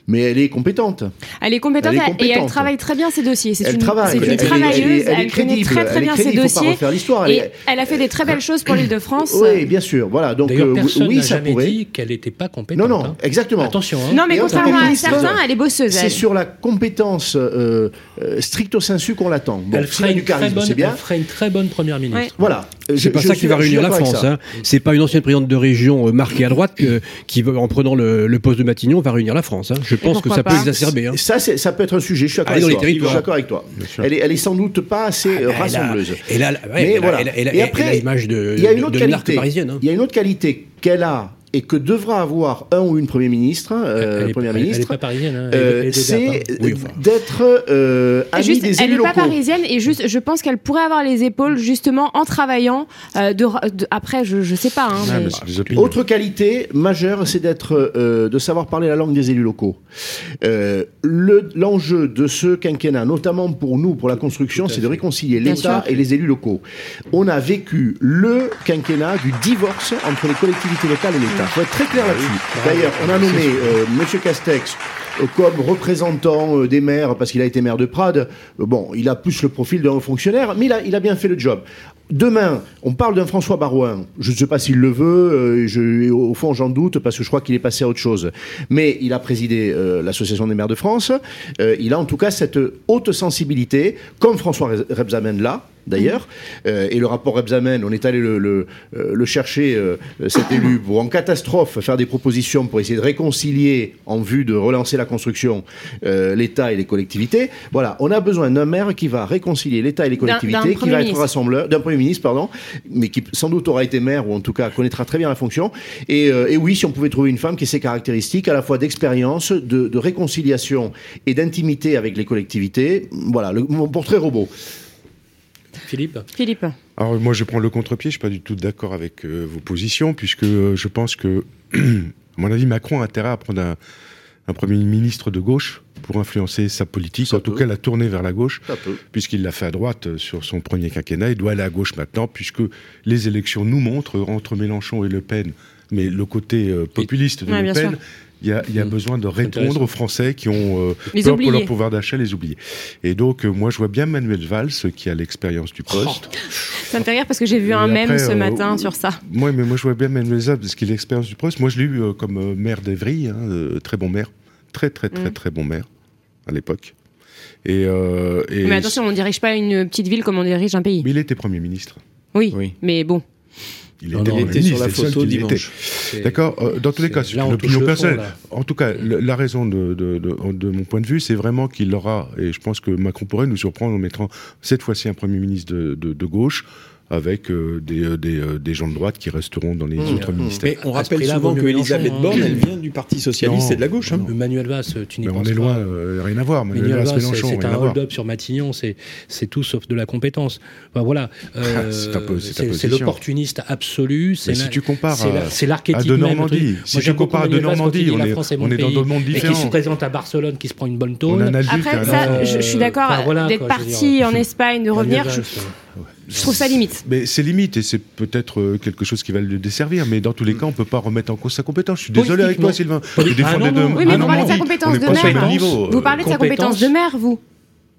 mais elle est compétente. Elle est compétente, Elle est et elle travailleuse très bien ses dossiers. C'est Elle une, travaille. une Elle est- elle est- travailleuse, elle connaît très très bien ses crédible, dossiers. refaire l'histoire, elle Et est- elle a fait des très belles choses pour l'Île-de-France. Oui, bien sûr. Voilà. Donc euh, personne oui, n'a ça jamais pourrait. dit qu'elle n'était pas compétente. Non, non, hein. exactement. Attention. hein. Non, mais contrairement autant à ministre, certains, elle est bosseuse. C'est sur la compétence euh, euh, stricto sensu qu'on l'attend. Bon, elle, ferait du une très charisme, bonne, c'est bien. elle ferait une très bonne première ministre. Ouais. Voilà. C'est Je- pas je ça qui va réunir la France. Hein. C'est pas une ancienne présidente de région euh, marquée à droite que- qui, en prenant le, le poste de Matignon, va réunir la France. hein. Je pense que ça peut exacerber. hein. Ça, c'est- ça peut être un sujet. Je suis d'accord avec toi. avec. Elle est, elle est sans doute pas assez euh, Elle a- rassembleuse. Elle a, ouais, Mais elle a- voilà. elle Et après, l'image de, Il y a une de- autre de parisienne. hein. Il y a une autre qualité qu'elle a et que devra avoir un ou une Premier ministre, euh, elle, Première elle- elle est ministre, pas parisienne. hein, euh, elle est- elle est c'est d'être euh, Et ami juste, des elle élus n'est pas parisienne et juste, je pense qu'elle pourrait avoir les épaules justement en travaillant. euh, de, de- après, je, je sais pas. Hein, Ah, mais-. Autre qualité majeure, c'est d'être, euh, de savoir parler la langue des élus locaux. Euh, le- L'enjeu de ce quinquennat, notamment pour nous, pour la construction, c'est de réconcilier l'État et les élus locaux. On a vécu le quinquennat du divorce entre les collectivités locales et l'État. Il faut être très clair là-dessus. D'ailleurs, on a nommé euh, Monsieur Castex euh, comme représentant euh, des maires parce qu'il a été maire de Prades. Bon, il a plus le profil d'un haut fonctionnaire, mais il a, il a bien fait le job. Demain, on parle d'un François Barouin. Je ne sais pas s'il le veut. je, au fond, j'en doute parce que je crois qu'il est passé à autre chose. Mais il a présidé euh, l'association des maires de France. Euh, il a en tout cas cette haute sensibilité, comme François Re- Rebsamen là. D'ailleurs, Euh, et le rapport Rebsamen, on est allé le, le, euh, le chercher, euh, cet élu, pour en catastrophe faire des propositions pour essayer de réconcilier en vue de relancer la construction euh, l'État et les collectivités. Voilà, on a besoin d'un maire qui va réconcilier l'État et les collectivités, qui va être rassembleur, d'un Premier ministre, pardon, mais qui sans doute aura été maire ou en tout cas connaîtra très bien la fonction. Et, euh, et oui, si on pouvait trouver une femme qui ait ces caractéristiques à la fois d'expérience, de, de réconciliation et d'intimité avec les collectivités, voilà, le, mon portrait robot. Philippe Philippe. Alors moi je prends le contre-pied, je suis pas du tout d'accord avec euh, vos positions, puisque euh, je pense que, à mon avis, Macron a intérêt à prendre un, un Premier ministre de gauche pour influencer sa politique, Ça en tout cas la tourner vers la gauche, puisqu'il l'a fait à droite euh, sur son premier quinquennat, il doit aller à gauche maintenant, puisque les élections nous montrent, euh, entre Mélenchon et Le Pen, mais le côté euh, populiste de Ouais, Le Pen, sûr. Il y a, il y a Mm. besoin de répondre aux Français qui ont euh, peur oubliés. pour leur pouvoir d'achat, les oubliés. Et donc, euh, moi, je vois bien Manuel Valls, qui a l'expérience du poste. Ça me fait rire parce que j'ai vu Et un mème ce euh, matin euh, sur ça. Moi, mais moi, je vois bien Manuel Valls, parce qu'il a l'expérience du poste. Moi, je l'ai eu euh, comme euh, maire d'Evry, hein, euh, très bon maire. Très, très, très, Mm. très bon maire, à l'époque. Et, euh, et- Mais attention, on ne dirige pas une petite ville comme on dirige un pays. Mais il était Premier ministre. Oui, Oui. mais bon. Il Non, était, non, il était sur ministre, la photo dimanche. D'accord euh, Dans tous les cas, c'est une opinion personnelle. En tout cas, la raison de, de- de- de mon point de vue, c'est vraiment qu'il aura, et je pense que Macron pourrait nous surprendre en mettant cette fois-ci un Premier ministre de, de- de gauche avec euh, des, euh, des, euh, des gens de droite qui resteront dans les Mmh, autres mmh. ministères. Mais on rappelle souvent que Elisabeth Borne, elle vient du Parti Socialiste Non, et de la gauche. hein. Manuel Valls, tu n'y Mais on penses est pas. loin, euh, rien à voir. Manuel Valls, Mélenchon, c'est rien un à voir. hold-up sur Matignon, c'est tout sauf de la compétence. Enfin, voilà, euh, C'est l'opportuniste absolu. C'est Mais si la- tu compares c'est la- l'archétype de même, le Normandie, si Moi, tu compares à de Normandie, on la est- on dans deux mondes Et qui différents. se présente à Barcelone, qui se prend une bonne On adulte Après, je, suis d'accord d'être parti en Espagne, de revenir. Je, euh, trouve ça limite. Mais c'est limite et c'est peut-être euh, quelque chose qui va le desservir. Mais dans tous les cas, on peut pas remettre en cause sa compétence. Je suis désolé avec toi, Sylvain. Tu défendais Ah, de- non. Oui, mais vous parlez de sa Normandie. compétence de maire. Vous euh, parlez de sa compétence de maire, vous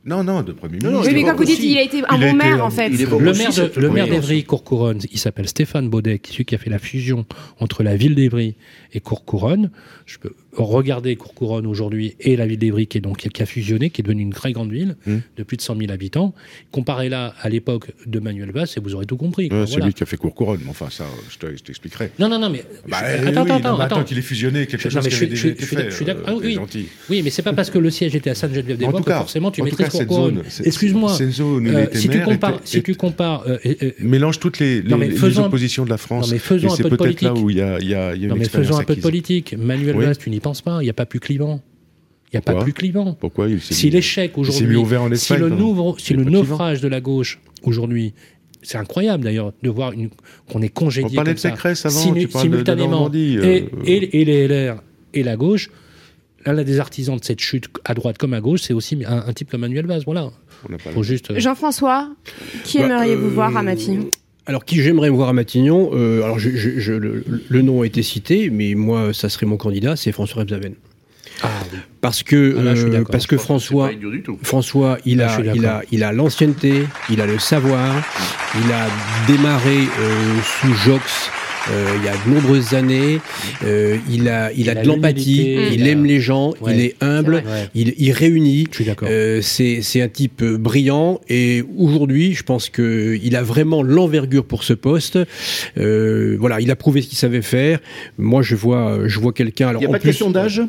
Non, non, de Premier Non, non, ministre. Oui, mais quand vous dites qu'il a été un bon maire, en fait. Le maire, de, le maire d'Evry, Courcouronne, il s'appelle Stéphane Baudet, celui qui a fait la fusion entre la ville d'Evry et Courcouronne. Je peux regarder Courcouronne aujourd'hui et la ville d'Evry qui, est donc, qui a fusionné, qui est devenue une très grande ville Hmm. de plus de 100 000 habitants. Comparez-la à l'époque de Manuel Valls et vous aurez tout compris. Ouais, C'est Voilà. lui qui a fait Courcouronne. Mais enfin, ça, je te- je t'expliquerai. Non, non, non, mais. Bah, je- attends, oui, attends, non, attends, qu'il ait fusionné quelque Non, chose mais qui avait déjà été fait. je suis d'accord. euh, Ah, oui. gentil. Oui, mais c'est pas parce que le siège était à Sainte-Geneviève-des-Bois que forcément tu maîtrises cette zone, c'est- Excuse-moi. cette zone il Euh, était si, tu maire compares, était- si tu compares, euh, mélange toutes les, les, Non, les un- oppositions de la France. Non, mais faisons un c'est peu de peut-être là politique. où il y a, y a, y a Non, une mais faisons un peu de politique. Manuel Oui. Valls, tu n'y penses pas. Il n'y a pas plus clivant. Il n'y a pas plus clivant. Pourquoi il Si l'échec aujourd'hui, si le, nouveau- si C'est le naufrage de la gauche aujourd'hui, c'est incroyable d'ailleurs de voir qu'on est congédié On parlait comme de ça, Pécresse avant, simu- tu parles de- de simultanément, euh, et, et- et les LR et la gauche. L'un des artisans de cette chute à droite comme à gauche, c'est aussi un, un type comme Manuel Valls. Voilà. Faut juste. euh, Jean-François, qui Bah, aimeriez-vous euh, voir à Matignon? Alors, qui j'aimerais voir à Matignon euh, Alors, je- je- je- le, le nom a été cité, mais moi, ça serait mon candidat, c'est François Rebsamen. Ah oui. Parce que, Ah, là, euh, parce que François. François, il Là, a, il a, il a l'ancienneté, il a le savoir, il a démarré euh, sous Jox. Euh, il y a de nombreuses années, euh, il a, il, Il a de l'empathie, il a- aime les gens, Ouais. il est humble, il, il réunit. je suis d'accord. Euh, c'est c'est un type euh, brillant et aujourd'hui, je pense que il a vraiment l'envergure pour ce poste. Euh, voilà, il a prouvé ce qu'il savait faire. Moi, je vois, je vois quelqu'un. Il Alors n'y a en pas de question d'âge?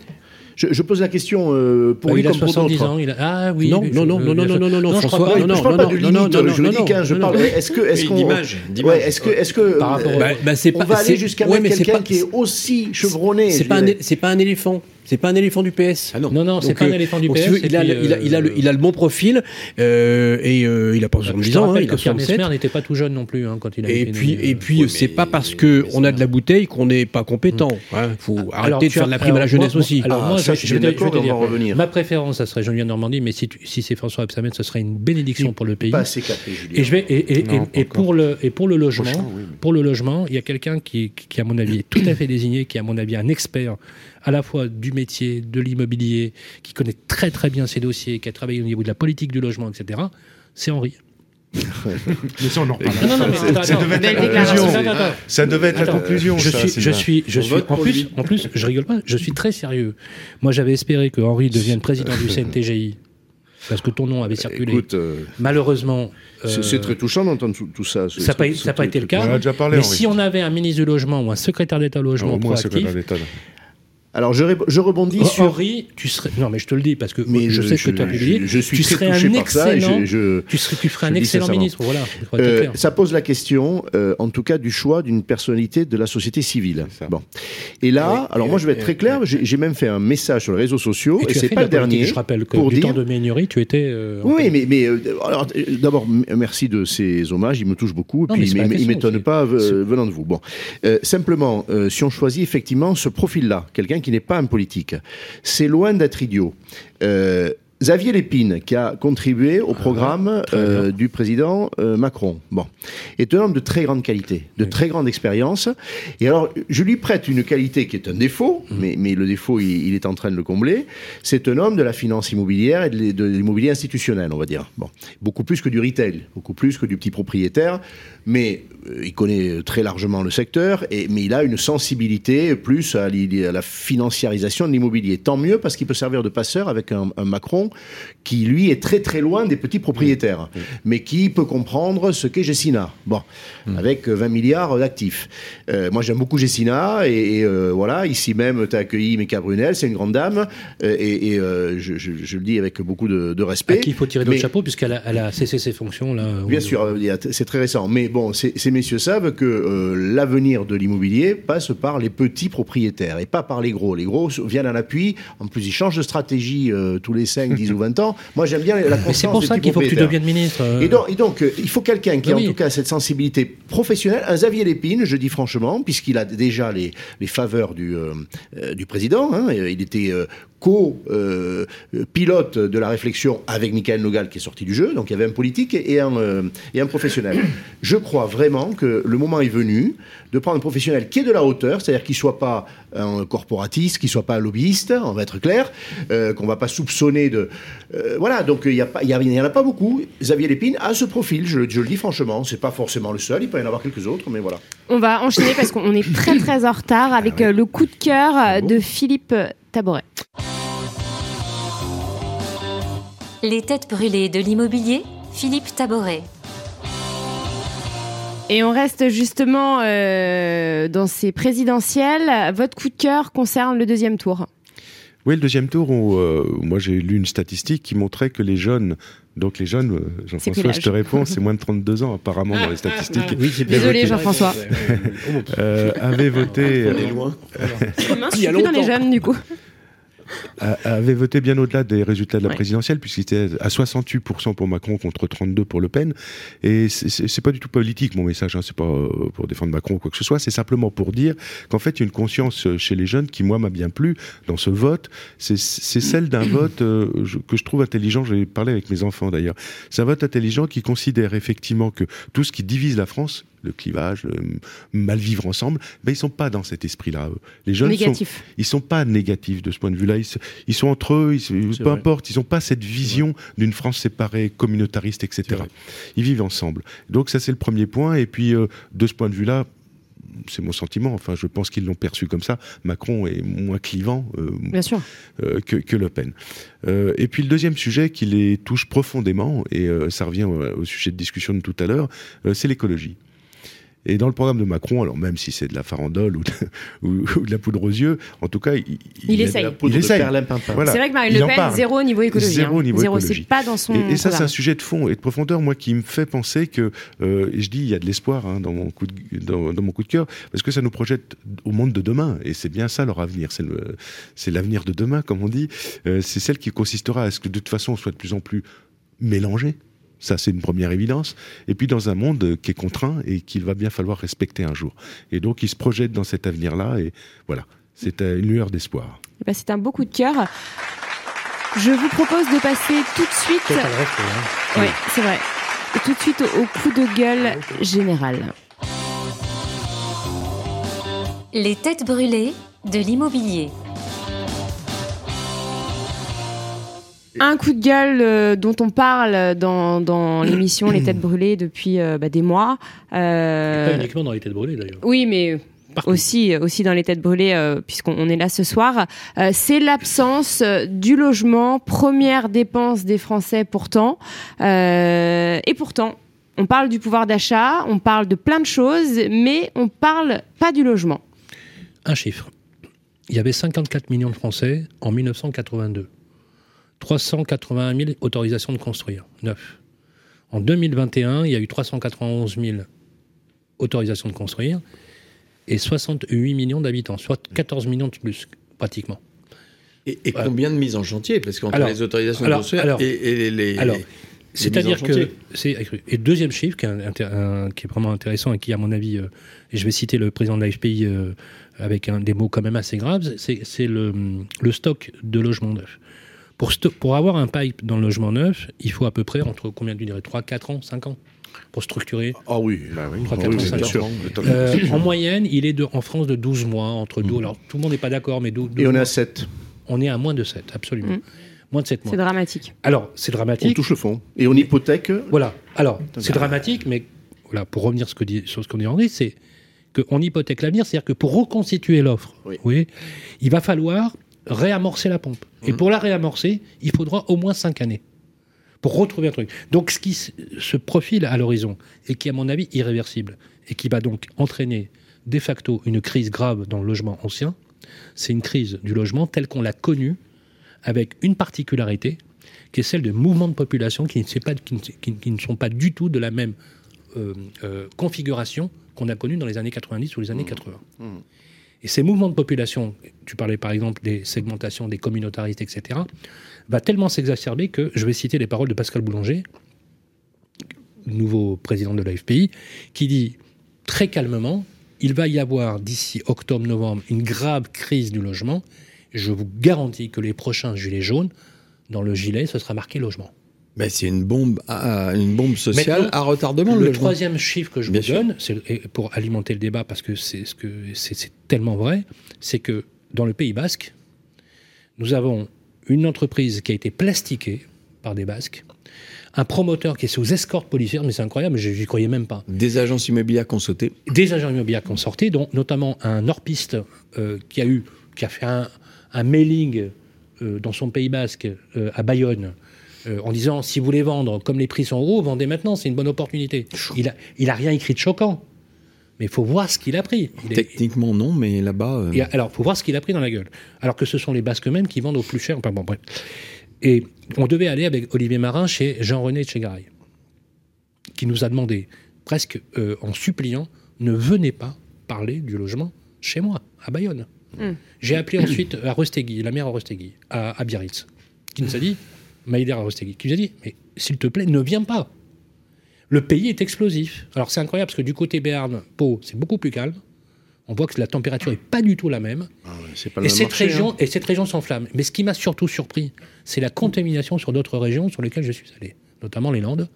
Je, je pose la question euh, pour Bah, lui il a comme pour 70 d'autres. ans. Il a... Ah oui. Non, mais non, je- non, non, euh, non, bien non, non, non, sûr. je François, crois pas. Ouais, non, je parle pas non, de non, limite, non, non, juridique, non, hein, je non, parle. non. Est-ce que, est-ce Oui, qu'on, d'image, d'image. ouais, est-ce que, est-ce que, Par rapport au- euh, Bah, bah, c'est on pas- va aller c'est- jusqu'à ouais, mettre mais c'est quelqu'un pas- qui est aussi chevronné. C'est je pas, un, dirais. é- c'est pas un éléphant. C'est pas un éléphant du PS. Ah non. Non, non, c'est pas un euh, éléphant du PS. si tu veux, et il, a, puis, le- il, a, il, a le, euh, il a le bon profil euh, et euh, il a pas Je 70 te ans, hein, il a Pierre 67. Mesmer n'était pas tout jeune non plus hein, quand il a Et été puis, nommé, et puis oui, c'est pas parce que on a de la bouteille qu'on n'est pas compétent. Il faut Alors, arrêter de faire de la prime à la jeunesse moi- aussi. Alors Ah, moi, ça, je, je vais dire, revenir. Ma préférence, ça serait Julien Normandie, mais si, c'est François Absamen, ce serait une bénédiction pour le pays. Pas assez capé, Julien. Et je vais et, pour le et pour le logement, pour le logement, il y a quelqu'un qui, à mon avis est tout à fait désigné, qui est, à mon avis un expert à la fois du métier, de l'immobilier, qui connaît très très bien ses dossiers, qui a travaillé au niveau de la politique du logement, etc. C'est Henri. Mais ça, on en. Non, non, mais Ça- devait être la conclusion. Attends, attends. Ça devait être la Attends, conclusion. Je suis, je suis, je suis. En plus, en plus, je rigole pas. Je suis très sérieux. Moi, j'avais espéré que Henri devienne président du CNTGI. Parce que ton nom avait circulé. Écoute, euh, Malheureusement, c'est euh, c'est très touchant d'entendre tout, tout ça. ça n'a pas, été le cas. On en a déjà parlé, Mais Henri. si on avait un ministre du logement ou un secrétaire d'État au logement Au moins, proactif, secrétaire d'État. Alors, je, ré- je rebondis sur. Henri, tu serais. Non, mais je te le dis parce que Mais je sais que tu as publié. Je, je suis tu très serais touché un par ça. et je- excellent. je- Tu, serais, tu ferais un excellent ministre. Voilà. Euh, ça pose la question, euh, en tout cas, du choix d'une personnalité de la société civile. Ça. Bon. Et là, Oui, alors et- moi, je vais être et- très clair. J'ai même fait un message sur les réseaux sociaux, Et et, c'est pas le dernier. Je rappelle que pour du dire- temps de Ménurie, tu étais. euh, Oui, mais, mais alors, d'abord, merci de ces hommages, ils me touchent beaucoup, et puis ils m'étonnent pas venant de vous. Bon, simplement, si on choisit effectivement ce profil-là, quelqu'un qui n'est pas un politique, c'est loin d'être idiot. Euh, Xavier Lépine, qui a contribué au programme euh, du président euh, Macron, bon, est un homme de très grande qualité, de très grande expérience. Et alors, je lui prête une qualité qui est un défaut, mais, mais le défaut, il, il est en train de le combler. C'est un homme de la finance immobilière et de l'immobilier institutionnel, on va dire. Bon, beaucoup plus que du retail, beaucoup plus que du petit propriétaire, mais euh, il connaît très largement le secteur, et, mais il a une sensibilité plus à, la financiarisation de l'immobilier. Tant mieux parce qu'il peut servir de passeur avec un, un Macron qui, lui, est très très loin des petits propriétaires, mais qui peut comprendre ce qu'est Gessina. Bon, avec euh, 20 milliards d'actifs. Euh, moi, j'aime beaucoup Gessina, et, et, euh, voilà, ici même, tu as accueilli Mika Brunel, c'est une grande dame, euh, et, et, euh, je, je- je le dis avec beaucoup de, de À respect. qui il faut tirer Mais- chapeaux puisqu'elle a, elle a cessé ses fonctions là. Bien sûr, euh, c'est très récent. Mais bon, ces, ces messieurs savent que euh, l'avenir de l'immobilier passe par les petits propriétaires et pas par les gros. Les gros viennent à l'appui. En plus, ils changent de stratégie euh, tous les 5, 10 ou 20 ans. Moi, j'aime bien la constance c'est pour ça qu'il faut que tu deviennes ministre. euh. Et donc, et donc, il faut quelqu'un qui Oui, a oui. en tout cas cette sensibilité professionnelle, un Xavier Lépine, je dis franchement, puisqu'il a déjà les, les faveurs du, du président. hein. Il était co-pilote de la réflexion avec Michael Nogal qui est sorti du jeu. Donc il y avait un politique et un, euh, et un professionnel. Je crois vraiment que le moment est venu de prendre un professionnel qui est de la hauteur, c'est-à-dire qu'il soit pas un corporatiste, qu'il soit pas un lobbyiste, on va être clair, euh, qu'on va pas soupçonner de... euh, voilà, donc il y, a pas- il y, en a pas beaucoup. Xavier Lépine a ce profil, je, je le dis franchement, c'est pas forcément le seul, il peut y en avoir quelques autres, mais voilà. On va enchaîner parce qu'on est très très en retard avec euh, le coup de cœur euh, de Philippe Taboret. Les têtes brûlées de l'immobilier, Philippe Taboret. Et on reste justement euh, dans ces présidentielles. Votre coup de cœur concerne le deuxième tour. Oui, le deuxième tour, où, euh, moi j'ai lu une statistique qui montrait que les jeunes, donc les jeunes, euh, Jean-François, je te réponds, c'est moins de 32 ans apparemment dans les statistiques, Oui, Désolé. Jean-François. euh, avaient voté, On est loin. Mince, je Il y a suis plus dans les jeunes du coup. Avait voté bien au-delà des résultats de la Ouais. présidentielle, puisqu'il était à 68% pour Macron contre 32% pour Le Pen. Et c'est- pas du tout politique mon message, hein, c'est pas euh, pour défendre Macron ou quoi que ce soit, c'est simplement pour dire qu'en fait, il y a une conscience euh, chez les jeunes qui, moi, m'a bien plu dans ce vote. C'est celle d'un vote euh, que je trouve intelligent. J'ai parlé avec mes enfants d'ailleurs. C'est un vote intelligent qui considère effectivement que tout ce qui divise la France, le clivage, le mal vivre ensemble, ben ils sont pas dans cet esprit-là. Les jeunes sont, Négatif. ils sont pas négatifs de ce point de vue-là. Ils, sont entre eux, ils, peu vrai. importe, ils n'ont pas cette vision d'une France séparée, communautariste, etc. Ils vivent ensemble. Donc ça, c'est le premier point. Et puis, euh, de ce point de vue-là, c'est mon sentiment. Enfin, je pense qu'ils l'ont perçu comme ça. Macron est moins clivant euh, Bien sûr. euh, que, que Le Pen. Euh, et puis le deuxième sujet qui les touche profondément, et euh, ça revient au, au sujet de discussion de tout à l'heure, euh, c'est l'écologie. Et dans le programme de Macron, alors même si c'est de la farandole ou de, ou- ou de la poudre aux yeux, en tout cas, il, essaye. La poudre Il de essaye. Voilà. C'est vrai que Marine Le en Pen, zéro au niveau écologie. Zéro au hein. niveau Zéro, écologie. pas dans son. Et, et ça, c'est un sujet de fond et de profondeur, moi, qui me fait penser que, euh, et je dis, il y a de l'espoir hein, dans, mon coup de, dans, dans mon coup de cœur, parce que ça nous projette au monde de demain, et c'est bien ça leur avenir, c'est l'avenir de demain, comme on dit, Euh, c'est celle qui consistera à ce que de toute façon on soit de plus en plus mélangé. Ça, c'est une première évidence. Et puis, dans un monde qui est contraint et qu'il va bien falloir respecter un jour. Et donc, ils se projettent dans cet avenir-là. Et voilà, c'est euh, une lueur d'espoir. Eh ben, c'est un beau coup de cœur. Je vous propose de passer tout de suite. Respect, hein. Oui, c'est vrai. Et tout de suite au coup de gueule général. Les têtes brûlées de l'immobilier. Un coup de gueule euh, dont on parle dans, dans l'émission Les Têtes Brûlées depuis euh, bah, des mois. Euh, Pas uniquement dans les têtes brûlées d'ailleurs. oui, mais Partout. aussi, aussi dans les têtes brûlées, euh, puisqu'on on est là ce soir, euh, c'est l'absence euh, du logement, première dépense des Français pourtant. Et pourtant, on parle du pouvoir d'achat, on parle de plein de choses, mais on parle pas du logement. Un chiffre. Il y avait 54 millions de Français en 1982. 381 000 autorisations de construire, neuf. En 2021, il y a eu 391 000 autorisations de construire et 68 millions d'habitants, soit 14 millions de plus, pratiquement. Et, combien de mises en chantier? Parce qu'entre les autorisations alors, de construire alors, et, et les. Alors, c'est-à-dire que c'est. Et deuxième chiffre qui est, un- inter- un- qui est vraiment intéressant et qui, à mon avis, euh, et je vais citer le président de l'AFPI euh, avec un, des mots quand même assez graves, c'est c'est le, le stock de logements neufs. Pour, avoir un pipe dans le logement neuf, il faut à peu près entre combien tu dirais 3, 4 ans, 5 ans pour structurer. Ah oui, Bah oui, Trois, oui, quatre, oui, cinq bien sûr. Euh, en moyenne, il est de, en France de 12 mois, entre 12. Alors tout le monde n'est pas d'accord, mais 12, Et on est à 7. on est à moins de 7, absolument. Mm. Moins de 7 mois. C'est dramatique. Alors, c'est On dramatique. touche le fond. Et on hypothèque. Voilà. Alors, c'est ah. dramatique, mais voilà, pour revenir ce que dit- sur ce qu'on dit en c'est qu'on hypothèque l'avenir, c'est-à-dire que pour reconstituer l'offre, Oui. il va falloir réamorcer la pompe. Et pour la réamorcer, il faudra au moins 5 années pour retrouver un truc. Donc, ce qui se profile à l'horizon, et qui, à mon avis, irréversible, et qui va donc entraîner de facto une crise grave dans le logement ancien, c'est une crise du logement telle qu'on l'a connue, avec une particularité, qui est celle de mouvements de population qui ne, sait pas- qui ne- qui- qui ne sont pas du tout de la même euh, euh, configuration qu'on a connue dans les années 90 ou les années 80. Et ces mouvements de population, tu parlais par exemple des segmentations, des communautaristes, etc., va tellement s'exacerber que je vais citer les paroles de Pascal Boulanger, nouveau président de l'AFPI, qui dit très calmement, il va y avoir d'ici octobre-novembre une grave crise du logement. Je vous garantis que les prochains gilets jaunes, dans le gilet, ce sera marqué logement. C'est une bombe, à- une bombe sociale Maintenant, à retardement. Le logement. troisième chiffre que je Bien vous donne, c'est pour alimenter le débat, parce que c'est ce que c'est c'est tellement vrai, c'est que dans le Pays Basque, nous avons une entreprise qui a été plastiquée par des Basques, un promoteur qui est sous escorte policière, mais c'est incroyable, je n'y croyais même pas. Des agences immobilières qui ont sauté. Des agents immobiliers qui ont sorti, dont notamment un Norpiste euh, qui a eu, qui a fait un, un mailing euh, dans son Pays Basque euh, à Bayonne. Euh, en disant si vous voulez vendre comme les prix sont hauts, vendez maintenant, c'est une bonne opportunité. Il a, il a rien écrit de choquant, mais il faut voir ce qu'il a pris. Il est- Techniquement, non, mais là-bas. euh, et alors, faut voir ce qu'il a pris dans la gueule. Alors que ce sont les Basques eux-mêmes qui vendent au plus cher. Enfin, bon, bref. Et on devait aller avec Olivier Marin chez Jean-René Tchegaray, qui nous a demandé, presque euh, en suppliant, ne venez pas parler du logement chez moi, à Bayonne. Mm. J'ai appelé ensuite à Rostegui, la maire à Rostegui, à, à Biarritz, qui nous a dit, Maïder à Rostegui, qui nous a dit, mais s'il te plaît, ne viens pas. Le pays est explosif. Alors c'est incroyable parce que du côté Béarn, Pau, c'est beaucoup plus calme. On voit que la température n'est pas du tout la même. Ah ouais, pas Et cette, marché, région, hein. et cette région s'enflamme. Mais ce qui m'a surtout surpris, c'est la contamination sur d'autres régions sur lesquelles je suis allé, notamment les Landes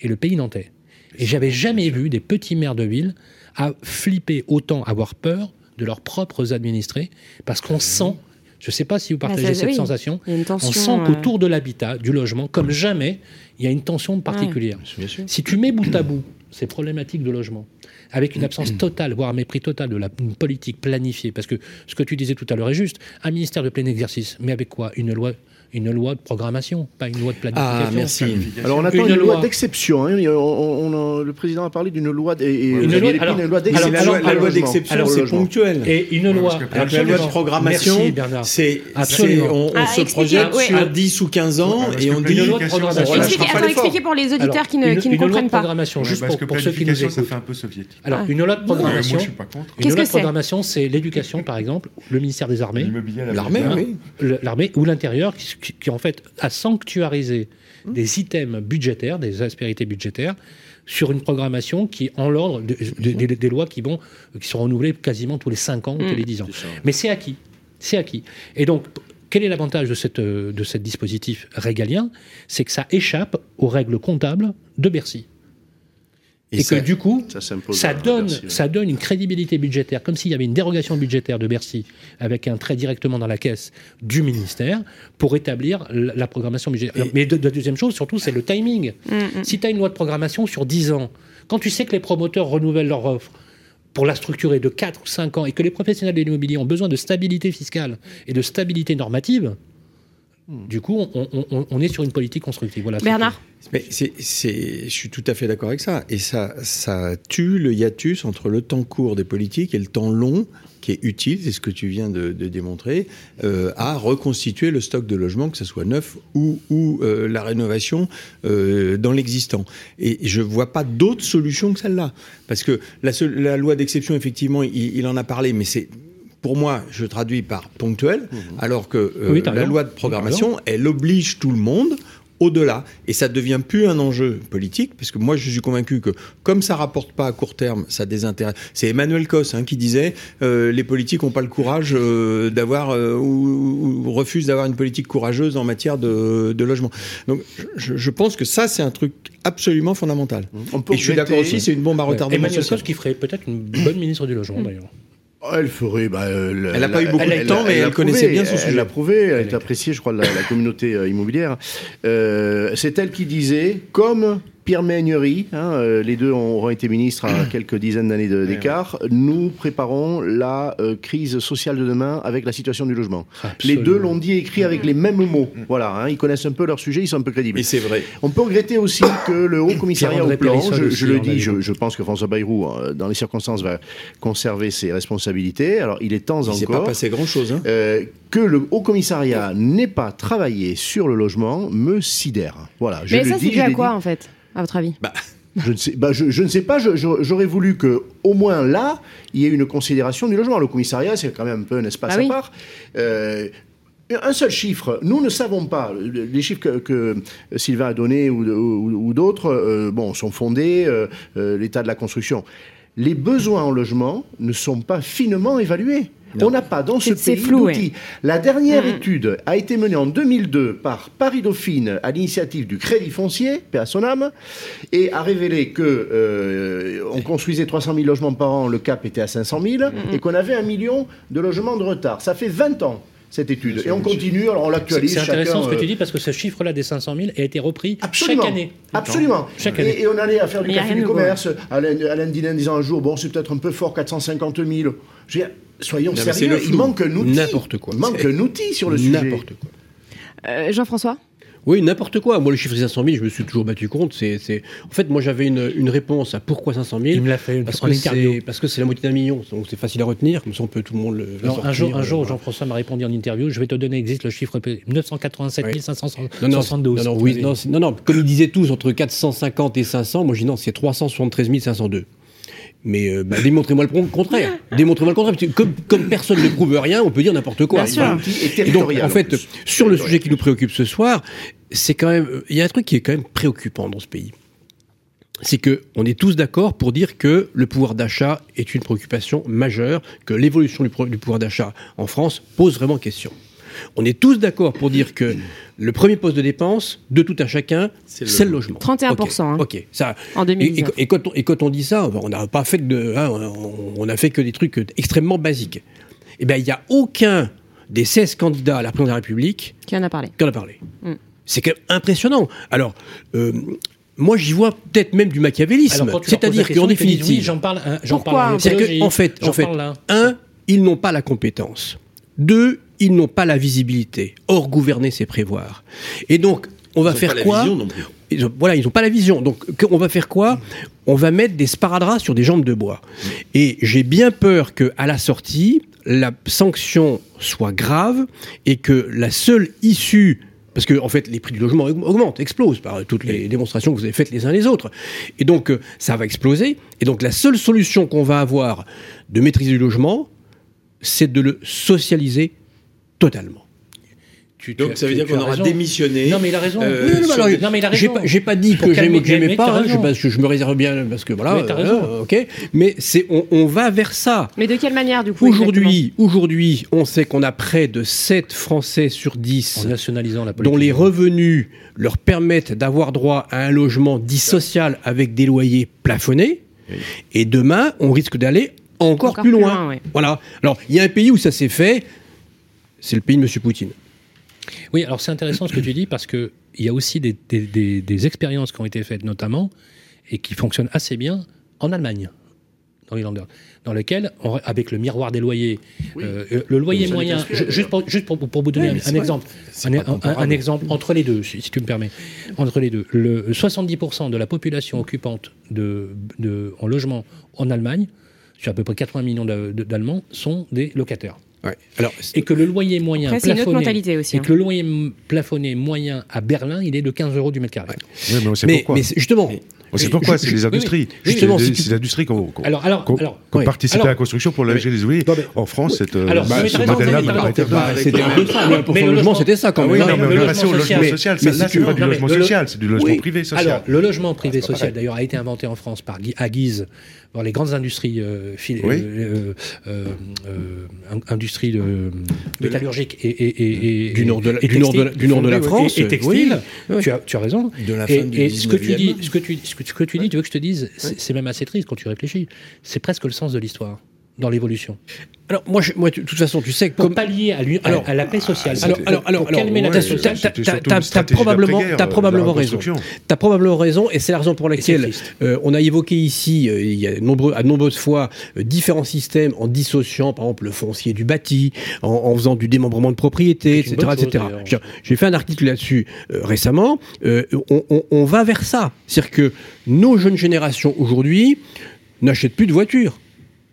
et le pays nantais. Et j'avais jamais vu des petits maires de ville à flipper autant, avoir peur de leurs propres administrés, parce qu'on sent, je ne sais pas si vous partagez Bah, ça, cette oui. sensation, on sent euh, qu'autour de l'habitat, du logement, comme jamais, il y a une tension particulière. Bien sûr. Si tu mets bout à bout ces problématiques de logement, avec une absence totale, voire un mépris total de la une politique planifiée, parce que ce que tu disais tout à l'heure est juste, un ministère de plein exercice, mais avec quoi? Une loi une loi de programmation, pas une loi de planification. Ah, merci. Alors on attend Une une, loi, loi. d'exception. hein. On- on- on- le président a parlé d'une loi, d'exception. la alors, loi, d'exception, Alors, c'est ponctuel. Et une loi. Alors la loi de programmation, c'est, on, on Ah, se expliquez, projette ouais. sur 10 ou 15 ans et on dit Une loi de programmation. Expliquez, attends, expliquez pour les auditeurs Alors, qui ne, une, qui ne une loi de comprennent pas. programmation, Ouais, juste pour, ceux qui nous planification, ça écoutent. fait un peu soviétique. Alors, Ah. une loi de programmation, moi, je suis pas contre. une Qu'est-ce loi de programmation, c'est l'éducation, par exemple, le ministère des Armées, L'immobilier à la L'armée, le- l'armée ou l'intérieur, qui, en fait a sanctuarisé Mmh. des items budgétaires, des aspérités budgétaires, sur une programmation qui est en l'ordre de- de- des- des lois qui, vont, qui sont renouvelées quasiment tous les 5 ans ou tous les 10 ans. Mais c'est acquis. C'est acquis. Et donc, quel est l'avantage de, cette, de ce dispositif régalien? C'est que ça échappe aux règles comptables de Bercy. Et, que du coup, Ça donne, ça une crédibilité budgétaire, comme s'il y avait une dérogation budgétaire de Bercy avec un trait directement dans la caisse du ministère pour établir la, la programmation budgétaire. Et- Mais de- de- la deuxième chose, surtout, c'est le timing. Mm, mm. Si tu as une loi de programmation sur 10 ans, quand tu sais que les promoteurs renouvellent leur offre pour la structurer de 4 ou 5 ans et que les professionnels de l'immobilier ont besoin de stabilité fiscale et de stabilité normative, du coup, on, on- on- on est sur une politique constructive. Voilà, Bernard Mais c'est, c'est, je suis tout à fait d'accord avec ça. Et ça, ça tue le hiatus entre le temps court des politiques et le temps long qui est utile, c'est ce que tu viens de, de démontrer, euh, à reconstituer le stock de logements, que ce soit neuf ou, ou euh, la rénovation euh, dans l'existant. Et je vois pas d'autre solution que celle-là. Parce que la, loi d'exception, effectivement, il, il en a parlé, mais c'est... Pour moi, je traduis par ponctuel, alors que euh, Oui, la raison. loi de programmation, elle oblige tout le monde au-delà. Et ça devient plus un enjeu politique, parce que moi, je suis convaincu que comme ça rapporte pas à court terme, ça désintéresse. C'est Emmanuel Cos hein, qui disait euh, les politiques n'ont pas le courage euh, d'avoir euh, ou, ou refusent d'avoir une politique courageuse en matière de, de logement. Donc, je, je pense que ça, c'est un truc absolument fondamental. On peut Et je suis d'accord aussi, c'est une bombe à Ouais. retardement Emmanuel. Cos qui ferait peut-être une bonne ministre du logement, d'ailleurs. Oh, Elle ferait. Bah, euh, Elle a pas eu beaucoup elle- de temps, mais elle connaissait prouvé, bien son Elle sujet. l'a prouvé, elle est appréciée, je crois, de la, la communauté euh, immobilière. Euh, c'est elle qui disait, comme Pierre Méhaignerie, hein, euh, les deux auront été ministres à quelques dizaines d'années de- d'écart, nous préparons la euh, crise sociale de demain avec la situation du logement. Les deux l'ont dit et écrit avec les mêmes mots. Voilà, hein, ils connaissent un peu leur sujet, ils sont un peu crédibles. Et c'est vrai. On peut regretter aussi que le Haut Commissariat au plan, je, le dis, je, pense que François Bayrou, euh, dans les circonstances, va conserver ses responsabilités. Alors, il est temps Il s'est pas encore passé grand-chose. Hein. euh, que le Haut Commissariat n'ait pas travaillé sur le logement me sidère. Voilà, je Mais le ça, dis, c'est dû à quoi, dit. en fait, à votre avis Je ne sais, bah, je, je ne sais pas. J'aurais voulu que, au moins là, il y ait une considération du logement. Le commissariat, c'est quand même un peu un espace Ah oui. à part. Euh, un seul chiffre, nous ne savons pas. Les chiffres que, que Sylvain a donnés ou, ou- ou d'autres, euh, bon, sont fondés. euh, L'état de la construction. Les besoins en logement ne sont pas finement évalués. On n'a pas dans ce pays flou, d'outils. La dernière Mhm. étude a été menée en 2002 par Paris Dauphine à l'initiative du Crédit Foncier, paix à son âme, et a révélé que euh, on construisait 300 000 logements par an, le cap était à 500 000, Mhm. et qu'on avait un million de logements de retard. Ça fait 20 ans cette étude, et on continue. Alors on l'actualise. c'est intéressant chacun, ce que tu euh, dis parce que ce chiffre-là des 500 000 a été repris Absolument. chaque année. Absolument. Chaque Et- année. Et, on allait à faire du café du commerce. Alain, Alain Dinin disant un jour, bon, c'est peut-être un peu fort, 450 000. Je veux dire, soyons Non, sérieux, il manque un outil. N'importe quoi. Il manque un outil sur le sujet. N'importe quoi. Euh, Jean-François? Oui, n'importe quoi. Moi, le chiffre des 500 000, je me suis toujours battu contre. C'est, c'est... En fait, moi, j'avais une, une réponse à pourquoi 500 000. Il me l'a fait parce en que, c'est, parce que c'est la moitié d'un million. Donc, c'est facile à retenir. Comme ça, on peut tout le monde le. Non, un sortir, jour, un euh, jour voilà. Jean-François m'a répondu en interview. Je vais te donner, existe le chiffre 987 Ouais. 572. Non, oui, non, non, comme ils disaient tous, entre 450 et 500, moi je dis non, c'est 373 502. Mais euh, bah, démontrez-moi le contraire. Démontrez-moi le contraire. Parce que comme, comme personne ne prouve rien, on peut dire n'importe quoi. Bien sûr. Et Et donc, en fait, sur le sujet qui nous préoccupe ce soir, c'est quand même, il y a un truc qui est quand même préoccupant dans ce pays. C'est que on est tous d'accord pour dire que le pouvoir d'achat est une préoccupation majeure, que l'évolution du pouvoir d'achat en France pose vraiment question. On est tous d'accord pour dire que le premier poste de dépense de tout à chacun, C'est c'est le le logement. 31%, hein. Ok, ok. ça. en Et, et- 2019. et quand on, et quand on dit ça, on n'a pas fait que de, hein, on, on a fait que des trucs extrêmement basiques. Eh bien, il n'y a aucun des 16 candidats à la présidence de la République Qui en a parlé qui en a parlé. Mm. C'est quand même impressionnant. Alors, euh, moi, j'y vois peut-être même du machiavélisme. C'est-à-dire qu'en définitive, oui, j'en parle, hein, j'en Pourquoi parle en c'est-à-dire écologie, qu'en fait, en fait un, ils n'ont pas la compétence. Deux, ils n'ont pas la visibilité. Or, gouverner, c'est prévoir. Et donc, on va Ils faire pas la quoi vision non plus. ils ont- voilà, ils n'ont pas la vision. Donc, on va faire quoi On va mettre des sparadraps sur des jambes de bois. Et j'ai bien peur que, à la sortie, la sanction soit grave et que la seule issue parce que en fait, les prix du logement aug- augmentent, explosent par toutes les démonstrations que vous avez faites les uns les autres. Et donc, euh, ça va exploser. Et donc, la seule solution qu'on va avoir de maîtriser du logement, c'est de le socialiser totalement. Tu- Donc tu- ça veut tu- dire qu'on as aura raison. démissionné. Non, mais il a raison. Euh, non, mais sur alors, des- Non, mais il a raison. pas, j'ai pas dit Pour que j'aimais pas, je- parce que je me réserve bien, parce que voilà, Mais t'as raison. euh, ok. Mais c'est, on, on va vers ça. Mais de quelle manière, du coup Aujourd'hui, aujourd'hui, on sait qu'on a près de 7 Français sur 10 En nationalisant la politique. dont les revenus leur permettent d'avoir droit à un logement dit social avec des loyers plafonnés. Et demain, on risque d'aller encore, Encore plus plus loin. loin, ouais. Voilà. Alors, il y a un pays où ça s'est fait, c'est le pays de M. Poutine. Oui, alors c'est intéressant ce que tu dis parce que il y a aussi des, des- des- des expériences qui ont été faites notamment et qui fonctionnent assez bien en Allemagne, dans les Länder, dans lequel, on- avec le miroir des loyers, euh, euh, le loyer moyen, juste pour, juste pour, pour vous donner un, exemple, un, exemple entre les deux, si, si tu me permets, entre les deux, le 70% de la population occupante de, de- en logement en Allemagne, sur à peu près 80 millions d'A- d'Allemands, sont des locataires. Alors, Et que le loyer moyen Après, c'est une autre plafonné- mentalité aussi. et hein. que le loyer plafonné moyen à Berlin, il est de 15 euros du mètre carré. Oui, mais on sait mais, pourquoi. mais c'est- justement, Mais- On sait pourquoi, c'est les industries. oui. Justement, c'est si l'industrie qu'on qu'on- Alors, alors, à la construction pour loger les ouvriers. En France, cette, euh, Alors, bah, ce modèle-là me paraît c'était Mais- un peu ça, le logement, c'était ça quand Ah même. mais le on est logement passé au logement social. Là, c'est pas du logement social, c'est du logement privé social. Alors, le logement privé social, d'ailleurs, a été inventé en France à Guise, dans les grandes industries, euh, fil- Oui. euh, euh, in- industries de, métallurgiques et, et, Du nord de la- et du nord de la- textiles. du nord de la Et- France, et, textile. oui. Tu, as, tu as raison. De la Et, fin du et ce que tu 19e. dis, ce que tu, ce que, tu dis, tu veux que je te dise, c'est même assez triste quand tu réfléchis. C'est presque le sens de l'histoire dans l'évolution. Alors, moi, je- moi, de toute façon, tu sais, Pour comme. pallier à, lui- Alors, à la paix sociale. Alors, alors, alors, pour calmer la Ouais, t'as- tension. t'as- probablement, t'as euh, probablement raison. T'as probablement raison, et c'est la raison pour laquelle euh, on a évoqué ici, euh, il y a nombreux, à de nombreuses fois, euh, différents systèmes en dissociant, par exemple, le foncier du bâti, en, en faisant du démembrement de propriété, etc., etc. J'ai fait un article là-dessus récemment. On, on- on va vers ça, c'est-à-dire que nos jeunes générations aujourd'hui n'achètent plus de voitures,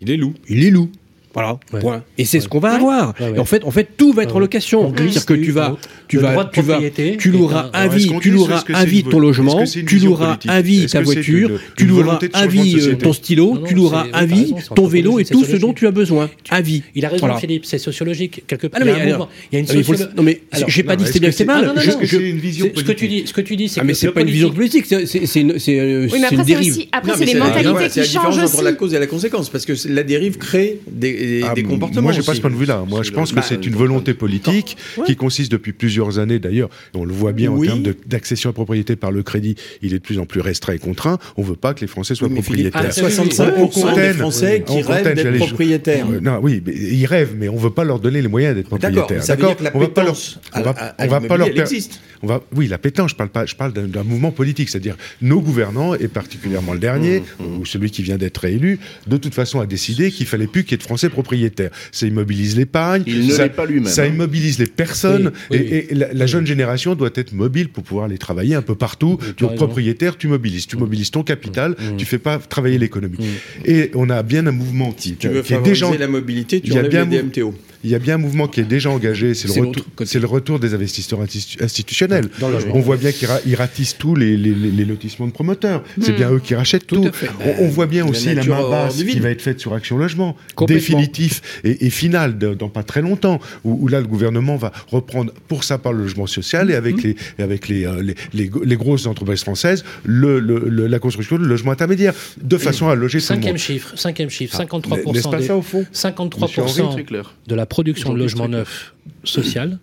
Il est loup. ils les louent. Voilà, Ouais. point. Et c'est ce qu'on va avoir. Ouais, ouais. Et en fait, en fait, tout va être en location. C'est-à-dire que tu vas, tu vas, tu vas, propriété tu loueras à vie, tu loueras à c'est vie ton logement, c'est tu loueras à vie ta c'est voiture, tu loueras à vie euh, ton stylo, tu loueras c'est- à vie c'est ton vélo et tout ce c'est dont tu as besoin. À vie. Il a raison, Voilà. Philippe, c'est sociologique. Quelque Ah part, non, il y a mais un alors- mouvement. Il y a une Non, mais j'ai pas dit est-ce bien c'est c'est- mal. Ah, c'est C'est- ce que tu dis, ce que tu dis, c'est Ah, mais c'est pas une vision politique- c'est c'est une, c'est, euh, Oui, mais c'est une après, c'est dérive. aussi, après, c'est les mentalités c'est qui changent entre aussi. la cause et la conséquence, parce que c'est- la dérive crée des, Ah, des comportements. Moi, j'ai pas ce point de vue-là. Moi, je pense que Bah, c'est une volonté politique qui consiste depuis plusieurs années, d'ailleurs, et on le voit bien Oui. en termes d'accession à la propriété par le crédit, il est de plus en plus restreint et contraint. On veut pas que les Français soient Oui, propriétaires. Ah, c'est- 65% des. Français qui rêvent d'être propriétaires. Euh, non, oui, mais ils rêvent, mais on veut pas leur donner les moyens d'être D'accord, propriétaires. ça veut dire que la on va pas leur, on va, à- à- à on va pas leur existe. on va, oui, la pétence, je parle pas, je parle d'un mouvement politique, c'est-à-dire nos gouvernants, et particulièrement le dernier, Mmh, ou celui qui vient d'être réélu, de toute façon a décidé qu'il fallait plus qu'il y ait de Français propriétaires. Ça immobilise l'épargne, Il ne ça, l'est pas lui-même, ça hein. immobilise les personnes, Oui, oui, et, et la, la jeune génération doit être mobile pour pouvoir aller travailler un peu partout. Donc propriétaire, tu mobilises, tu mobilises ton capital, Mmh. tu fais pas travailler l'économie. Et on a bien un mouvement qui, Tu veux qui est favoriser déjà la mobilité, tu il y a enlèves bien les mou- DMTO. Il y a bien un mouvement qui est déjà engagé, c'est le, retour- le des investisseurs institu- institutionnels. Dans. On voit bien qu'ils ra- ils ratissent tous les, les- les- les lotissements de promoteurs. C'est bien eux qui rachètent tout. On, on voit bien La aussi la main basse qui va être faite sur Action Logement, définitif et, et final de- dans pas très longtemps, où, où là le gouvernement va reprendre pour ça par le logement social et avec les et avec les, euh, les, les les grosses entreprises françaises le, le- le- la construction de logements intermédiaires de façon à loger tout le Cinquième monde. chiffre, cinquième chiffre, Ah, 53%, N'est-ce pas des- ça au fond? 53% Très clair. de la production de logements neufs social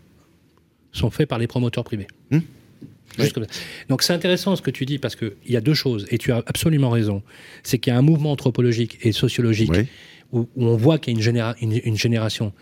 sont faits par les promoteurs privés. Hmm. Juste comme ça. Donc c'est intéressant ce que tu dis parce qu'il y a deux choses, et tu as absolument raison. C'est qu'il y a un mouvement anthropologique et sociologique Oui. où, où on voit qu'il y a une, généra- une- une génération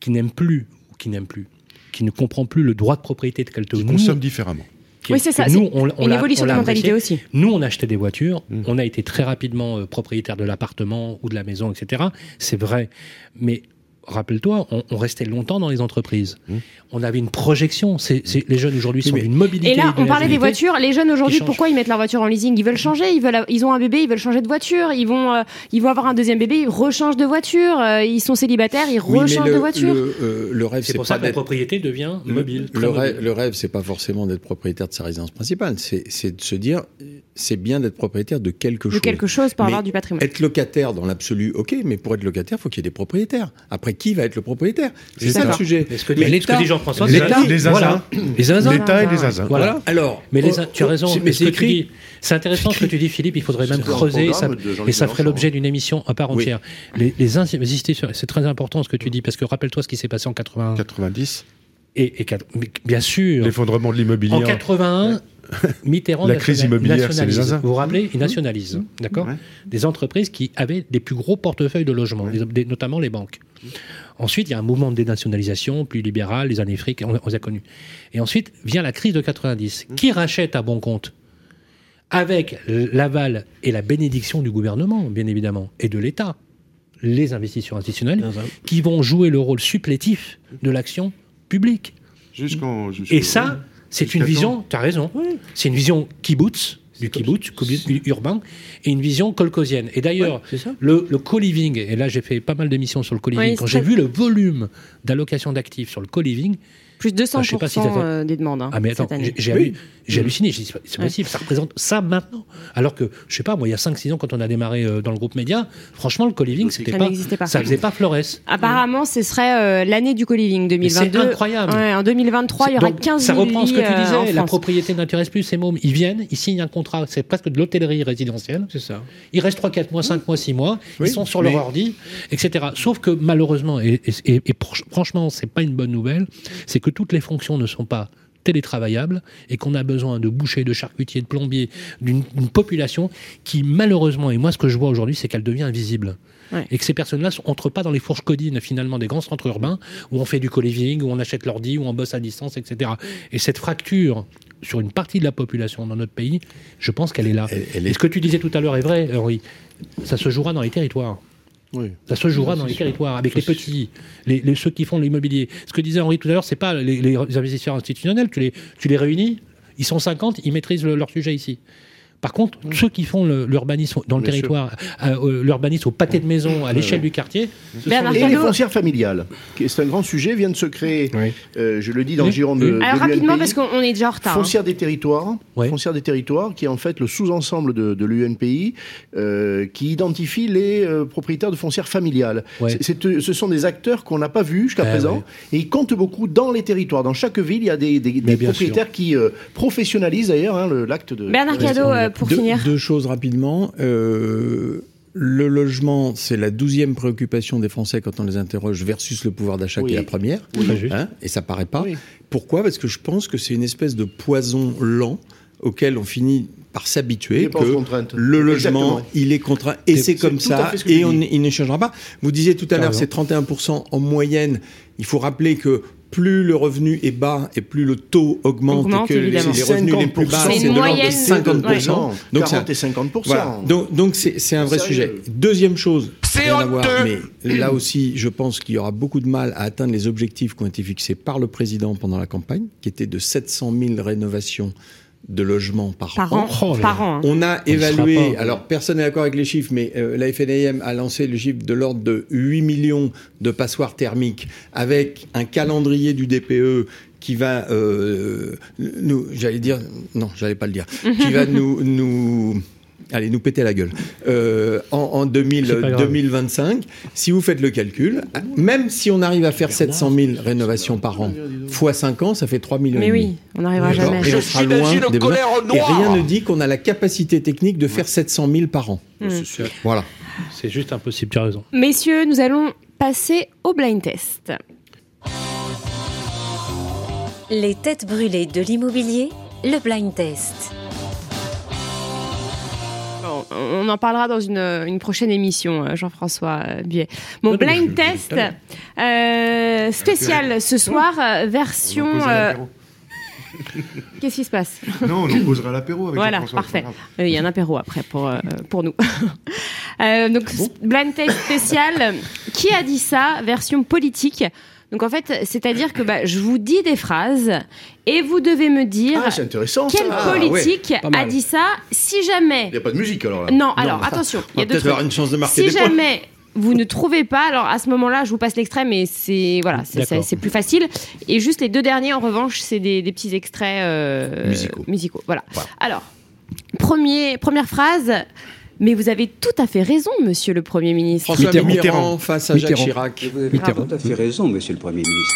qui n'aime plus, ou qui n'aime plus, qui ne comprend plus le droit de propriété tel que Qui nous, consomment différemment. qui- Oui, c'est ça, Nous, on, on Une l'a- évolution on de l'a mentalité aussi. Nous, on a acheté des voitures, Mm. on a été très rapidement euh, propriétaire de l'appartement ou de la maison, etc. C'est vrai. Mais rappelle-toi, on, on restait longtemps dans les entreprises. Mmh. On avait une projection. C'est, c'est- les jeunes aujourd'hui sont d'une mobilité. Et là, on parlait des voitures. Les jeunes aujourd'hui, pourquoi ils mettent leur voiture en leasing? Ils veulent changer. Ils veulent, ils ont un bébé, ils veulent changer de voiture. Ils vont, euh, ils vont avoir un deuxième bébé, ils rechangent de voiture. Euh, ils sont célibataires, ils Oui, rechangent le, de voiture. Le, euh, le rêve, C'est pour pas ça que la propriété devient mobile. Le, rêve, mobile. le rêve, c'est pas forcément d'être propriétaire de sa résidence principale. C'est c'est de se dire, c'est bien d'être propriétaire de quelque de chose. quelque chose pour Mais avoir du patrimoine. Être locataire dans l'absolu, ok, mais pour être locataire, faut qu'il y ait des propriétaires. Après, qui va être le propriétaire? C'est ça le sujet. Mais ce que dit, Mais ce que l'État- dit Jean-François, Les- c'est ça. les zinzins. Voilà. Les zinzins. L'État et les Voilà. zinzins. Voilà. Alors, Mais les, oh, tu as raison. c'est- mais mais ce c'est que tu écrit. dis, c'est intéressant ce que tu dis, Philippe. Il faudrait même creuser ça, de et ça ferait l'objet d'une émission à part entière. Les, les insister sur- c'est très important ce que tu dis parce que rappelle-toi ce qui s'est passé en 81 90, et, et bien sûr. l'effondrement de l'immobilier. En 81, Mitterrand La crise immobilière, c'est les. Vous vous rappelez, il nationalise, d'accord Ouais. Des entreprises qui avaient des plus gros portefeuilles de logements, des- notamment les banques. Ensuite, il y a un mouvement de dénationalisation plus libéral, les années fric, on, on les a connus. Et ensuite vient la crise de 90. Qui rachète à bon compte Avec l'aval et la bénédiction du gouvernement, bien évidemment, et de l'État, les investisseurs institutionnels, qui vont jouer le rôle supplétif de l'action publique? Et ça, c'est une vision, tu as raison, c'est une vision kibbutz, du kibbutz, kibbutz urbain, et une vision kolkhozienne. Et d'ailleurs, le, le co-living, et là j'ai fait pas mal d'émissions sur le co-living, Oui, quand j'ai vu le volume d'allocation d'actifs sur le co-living, Plus de 200% Ah, je sais pas si ça euh, des demandes hein, ah mais attends, j'ai- j'ai halluciné, j'ai dit, c'est pas- c'est Ouais. possible, ça représente ça maintenant. Alors que, je sais pas, moi il y a 5-6 ans quand on a démarré euh, dans le groupe Média, franchement le co-living, c'était Ça pas, n'existait pas. ça faisait pas Flores. Apparemment, ce serait euh, l'année du co-living Mais c'est 2022. incroyable. Ouais, en 2023, il y aura Donc, 15 Ça 000 reprend ce que tu euh, disais, la propriété n'intéresse plus ces mômes. Ils viennent, ils signent un contrat, c'est presque de l'hôtellerie résidentielle. C'est ça. Ils restent 3, 4 mois, 5 mois, 6 mois, Oui, ils sont sur mais- leur ordi, etc. Sauf que malheureusement, et, et- et- et franchement, c'est pas une bonne nouvelle, c'est que toutes les fonctions ne sont pas télétravaillables et qu'on a besoin de bouchers, de charcutiers, de plombiers, d'une population qui malheureusement, et moi ce que je vois aujourd'hui, c'est qu'elle devient invisible. Ouais. Et que ces personnes-là n'entrent pas dans les fourches codines finalement des grands centres urbains où on fait du co-living, où on achète l'ordi, où on bosse à distance, etc. Et cette fracture sur une partie de la population dans notre pays, je pense qu'elle est là. Elle- elle Et est- ce que tu disais tout à l'heure est vrai, Henri. Ça se jouera dans les territoires. Oui. Ça se jouera dans les territoires, avec les petits, les, les- ceux qui font l'immobilier. Ce que disait Henri tout à l'heure, c'est pas les, les investisseurs institutionnels, tu les, tu les réunis, ils sont 50, ils maîtrisent le- leur sujet ici. Par contre, ceux qui font l'urbanisme dans le Bien territoire, euh, euh, l'urbanisme au pâté de maison, à l'échelle du quartier, Bernard Et les foncières familiales, c'est un grand sujet, vient de se créer, Oui. euh, je le dis dans Oui. le giron de, Oui. de Alors rapidement, parce qu'on est déjà en retard. hein. Foncière des territoires, foncière des territoires, qui est en fait le sous-ensemble de, de l'UNPI, euh, qui identifie les euh, propriétaires de foncières familiales. Ce sont des acteurs qu'on n'a pas vus jusqu'à Eh présent, et ils comptent beaucoup dans les territoires. Dans chaque ville, il y a des, propriétaires qui euh, professionnalisent d'ailleurs hein, le- l'acte de. Bernard euh, pour deux, finir. deux choses rapidement. Euh, le logement, c'est la douzième préoccupation des Français quand on les interroge versus le pouvoir d'achat qui Oui. est la première. Très juste. Hein, et ça paraît pas. Oui. Pourquoi? Parce que je pense que c'est une espèce de poison lent auquel on finit par s'habituer que contraintes. le logement, Exactement. il est contraint et c'est comme ça ce et on, il ne changera pas. Vous disiez tout à l'heure, c'est 31% en moyenne. Il faut rappeler que plus le revenu est bas et plus le taux augmente, Augmente, et que les, évidemment. les revenus les plus bas, C'est de l'ordre de moyenne. 50%. Non, Donc c'est 40 et 50%. voilà. Donc, donc c'est, c'est un vrai Sérieux. sujet. Deuxième chose, rien à voir, mais là aussi, je pense qu'il y aura beaucoup de mal à atteindre les objectifs qui ont été fixés par le président pendant la campagne, qui étaient de 700 000 rénovations de logements par, Par an. an. Oh par an. hein. On a évalué, alors personne n'est d'accord avec les chiffres, mais euh, la FNAM a lancé le chiffre de l'ordre de 8 millions de passoires thermiques avec un calendrier du DPE qui va euh, nous, j'allais dire, non, j'allais pas le dire, qui va nous, nous, allez, nous péter la gueule euh, en, en 2000, C'est pas grave. 2025. Si vous faites le calcul, même si on arrive à faire 700 000 rénovations par an, fois 5 ans, ça fait 3 millions. Mais oui, on n'arrivera jamais. Et on sera loin des besoins. Et rien ne dit qu'on a la capacité technique de faire 700 000 par an. Mm. Voilà. c'est juste impossible, tu as raison. Messieurs, nous allons passer au blind test. Les têtes brûlées de l'immobilier, le blind test. On en parlera dans une, une prochaine émission, euh, Jean-François euh, Buet. Mon blind test euh, spécial ce soir, version. Euh. Qu'est-ce qui se passe? Non, on en posera l'apéro avec Voilà, parfait. Euh, Il y a un apéro après pour, pour nous. Donc, blind test spécial. Qui a dit ça? Version politique. Donc en fait, c'est-à-dire que bah, je vous dis des phrases et vous devez me dire Ah, c'est intéressant. ça. quel Ah, politique a dit ça. Si jamais Il n'y a pas de musique alors là. non, alors attention, il y a peut-être avoir une chance de marquer Si des points. jamais vous ne trouvez pas, alors à ce moment-là, je vous passe l'extrait, mais c'est voilà, c'est- plus facile. Et juste les deux derniers, en revanche, c'est des, des petits extraits euh, Musicaux. Voilà. Voilà. Alors, premier, première phrase. Mais vous avez tout à fait raison, Monsieur le Premier ministre. François Mitterrand. Mitterrand, face à Jacques Mitterrand. Chirac. Vous avez Mitterrand. tout à fait raison, monsieur le Premier ministre.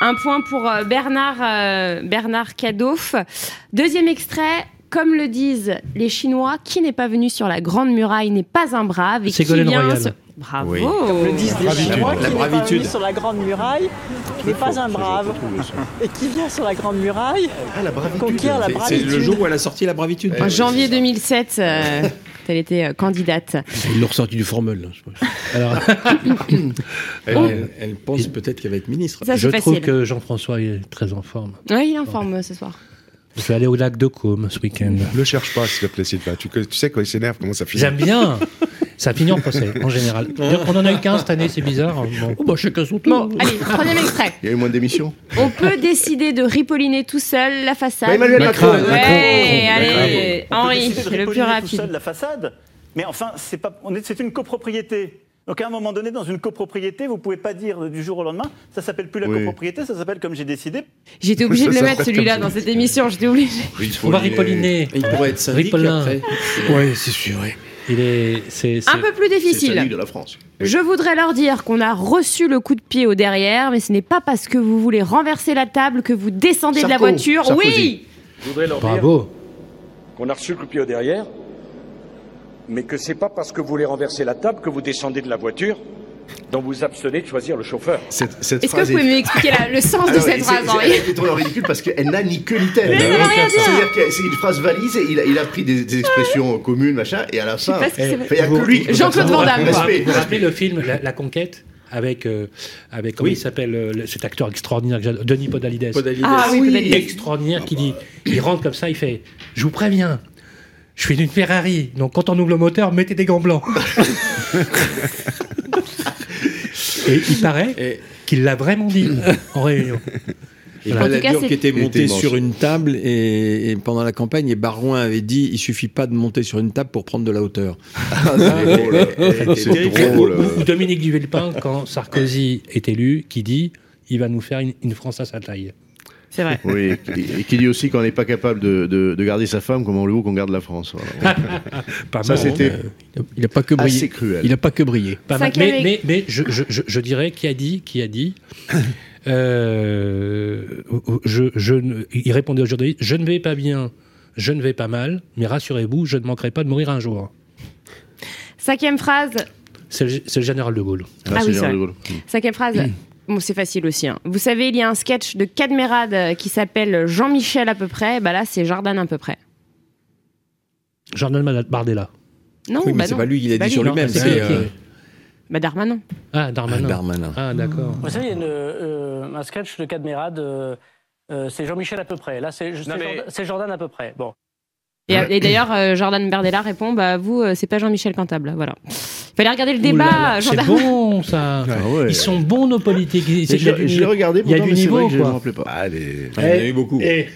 Un point pour euh, Bernard, euh, Bernard Cadoff. Deuxième extrait. Comme le disent les Chinois, qui n'est pas venu sur la Grande Muraille n'est pas un brave. Et qui vient Royal. se- Bravo. Oui. le disent les Bravitude. Chinois, La qui n'est pas bravitude. venu sur la Grande Muraille n'est pas un brave. Et qui vient sur la Grande Muraille Ah, la bravitude. conquiert la C'est- C'est bravitude. le jour où elle a sorti la bravitude. En janvier 2007, euh, elle était euh, candidate. Ils l'ont ressorti du je pense. Alors, Elle, Oh. elle- elle pense peut-être qu'elle va être ministre. Ça, je c'est trouve facile. que Jean-François est très en forme. Oui, il est en forme euh, ce soir. Je vais aller au lac de Caume ce week-end. Le cherche pas, s'il te plaît, Sylvain. Tu, tu sais quand il s'énerve, comment ça finit J'aime bien. Ça finit en procès, en général. On en a eu 15 cette année, c'est bizarre. Bon. Oh, bah, chacun son tour. Bon, allez, troisième extrait. Il y a eu moins d'émissions. On peut décider de ripolliner tout seul la façade. Bah, Emmanuel Macron. Macron. Ouais, Macron. allez, On peut Henri, décider de c'est le plus ripoliner tout rapide. seul la façade, mais enfin, c'est pas, on est, c'est une copropriété. Donc à un moment donné, dans une copropriété, vous pouvez pas dire du jour au lendemain, ça s'appelle plus la Oui. copropriété, ça s'appelle comme j'ai décidé. J'étais obligée Ça de le mettre celui-là dans cette émission, j'étais obligée. On va ripolliner. Il pourrait être syndic après. Ouais, c'est sûr. ouais. Il est, c'est, c'est- Un peu plus difficile. celui de la France. Je voudrais leur dire qu'on a reçu le coup de pied au derrière, mais ce n'est pas parce que vous voulez renverser la table que vous descendez de la voiture. Sarkozy. Oui Je voudrais leur dire Bravo. qu'on a reçu le coup de pied au derrière, mais que c'est pas parce que vous voulez renverser la table que vous descendez de la voiture, dont vous abstenez de choisir le chauffeur. Cette, cette Est-ce que vous pouvez est- m'expliquer la- le sens de Alors, cette c'est- phrase, c'est- Henri Elle tournée en ridicule parce qu'elle n'a ni queue ni tête. Mais ça veut rien dire. C'est-à-dire que c'est une phrase valise et il a, il a pris des, des expressions communes, machin, et à la fin, il n'y a que lui. Jean-Claude. Van Damme. Respect. Vous vous rappelez le film La, La Conquête avec, euh, avec comment il s'appelle euh, cet acteur extraordinaire Denis Podalides. Podalides. Ah oui, Podalides. extraordinaire qui dit il rentre comme ça il fait je vous préviens je suis d'une Ferrari donc quand on ouvre le moteur mettez des gants blancs et il paraît Et, qu'il l'a vraiment dit en réunion. Et cas, Balladur qui était monté était sur une table et, et pendant la campagne, et Barouin avait dit il suffit pas de monter sur une table pour prendre de la hauteur. Ah, drôle. ou Dominique Duvillepin quand Sarkozy est élu qui dit il va nous faire une, une France à sa taille C'est vrai. Oui, et qui dit aussi qu'on n'est pas capable de, de- de garder sa femme comme on le veut qu'on garde la France. Voilà. pas Ça, mal, c'était hein. Il n'a pas que brillé. assez cruel. Il n'a pas que brillé. Pas Mais, mais, mais je, je, je, je dirais qui a dit, qui a dit, euh, je, je, ne- il répondait aujourd'hui, je ne vais pas bien, je ne vais pas mal, mais rassurez-vous, je ne manquerai pas de mourir un jour. Cinquième phrase. C'est le, général de Gaulle. Ah, Ah c'est oui, Gérard c'est de Gaulle. Cinquième phrase. Bon, c'est facile aussi. hein. Vous savez, il y a un sketch de Cadmerade euh, qui s'appelle Jean-Michel à peu près. Bah là, c'est Jordan à peu près. Jordan Bardella. Non, oui, mais bah c'est pas lui qui l'a C'est pas dit sur lui. lui-même. C'est euh, Bah Darmanin. Ah, Darmanin. Darmanin. Ah, d'accord. Vous savez, il y a une, euh, un sketch de Cadmerade, euh, euh, c'est Jean-Michel à peu près. Là, c'est mais- Jordan, à peu près. Bon. Et, et d'ailleurs, euh, Jordan Bardella répond Bah vous, c'est pas Jean-Michel Cantable. Voilà. Fallait regarder le débat, là, C'est bon, ça. Ah ouais. Ils sont bons, nos politiques. Je l'ai regardé, il y a du niveau, je ne me pas. Ah, les, Il y en a eu beaucoup. Eh,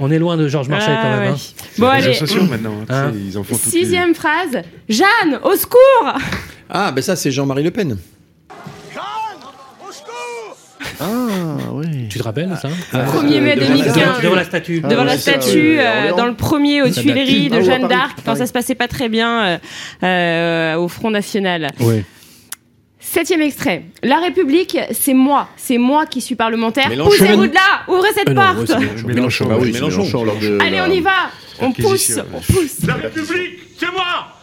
on est loin de Georges Marchais Ah, quand même. ouais. hein. Bon, les sociaux maintenant. hein, ils en font les- Sixième phrase Jeanne, au secours Ah, ben ça, c'est Jean-Marie Le Pen. Ah, oui. Tu te rappelles ça 1er mai devant la 2015. Devant la statue. Ah, devant la statue, euh, dans le premier aux Tuileries de Ah, Jeanne d'Arc, quand ça se passait pas très bien euh, euh, au Front National. Oui. Septième extrait. La République, c'est moi. C'est moi qui suis parlementaire. Poussez-vous de là Ouvrez cette Ah non, porte ouais, Mélenchon. Mélenchon. Ah oui, Mélenchon. Mélenchon Allez, on y va On pousse, on pousse. La République, c'est moi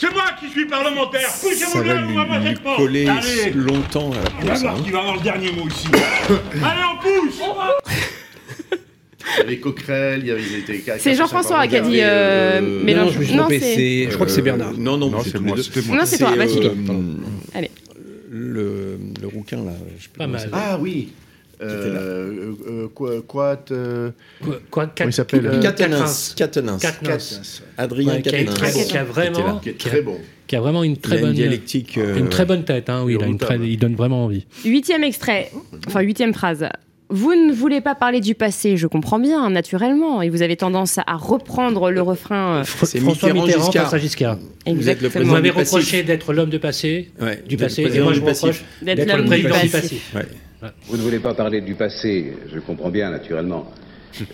C'est moi qui suis parlementaire Ça Poussez-vous va là, lui, ouvrez-moi lui cette porte coller Allez longtemps à la On va voir hein. qui va avoir le dernier mot ici Allez, on pousse Il y avait Coquerel, il y avait. ils étaient quatre- C'est quatre, Jean-François cinq qui a dit parlementaires, euh, euh, Mélenchon. Non, je me suis trompé. c'est- Je crois que c'est Bernard. Non, non, Non, c'est c'est tous moi, les deux. c'était moi. Non, c'est toi. Bah, euh, Philippe. hum, Allez. le, le rouquin, là. je sais plus Pas comment mal. Ah oui. Euh, euh, quoi, quoi, euh, Quoi, quoi, il s'appelle euh, Catenins. Catenins. Quatennens. Adrien Ouais, qui, est Catenins. très bon, qui a vraiment, qui est qui a- très bon. qui a vraiment une très Il a une bonne dialectique, euh, une très bonne tête. Hein, oui, il, a une très- il donne vraiment envie. Huitième extrait, enfin huitième phrase. Vous ne voulez pas parler du passé, je comprends bien, naturellement, et vous avez tendance à reprendre le refrain. euh, C'est François Mitterrand, Mitterrand Giscard. face à Giscard. Vous êtes le Exactement. Vous m'avez reproché d'être l'homme de passé, Ouais, du passé, et moi je vous reproche. D'être le du président. Ouais. Vous ne voulez pas parler du passé, je comprends bien, naturellement.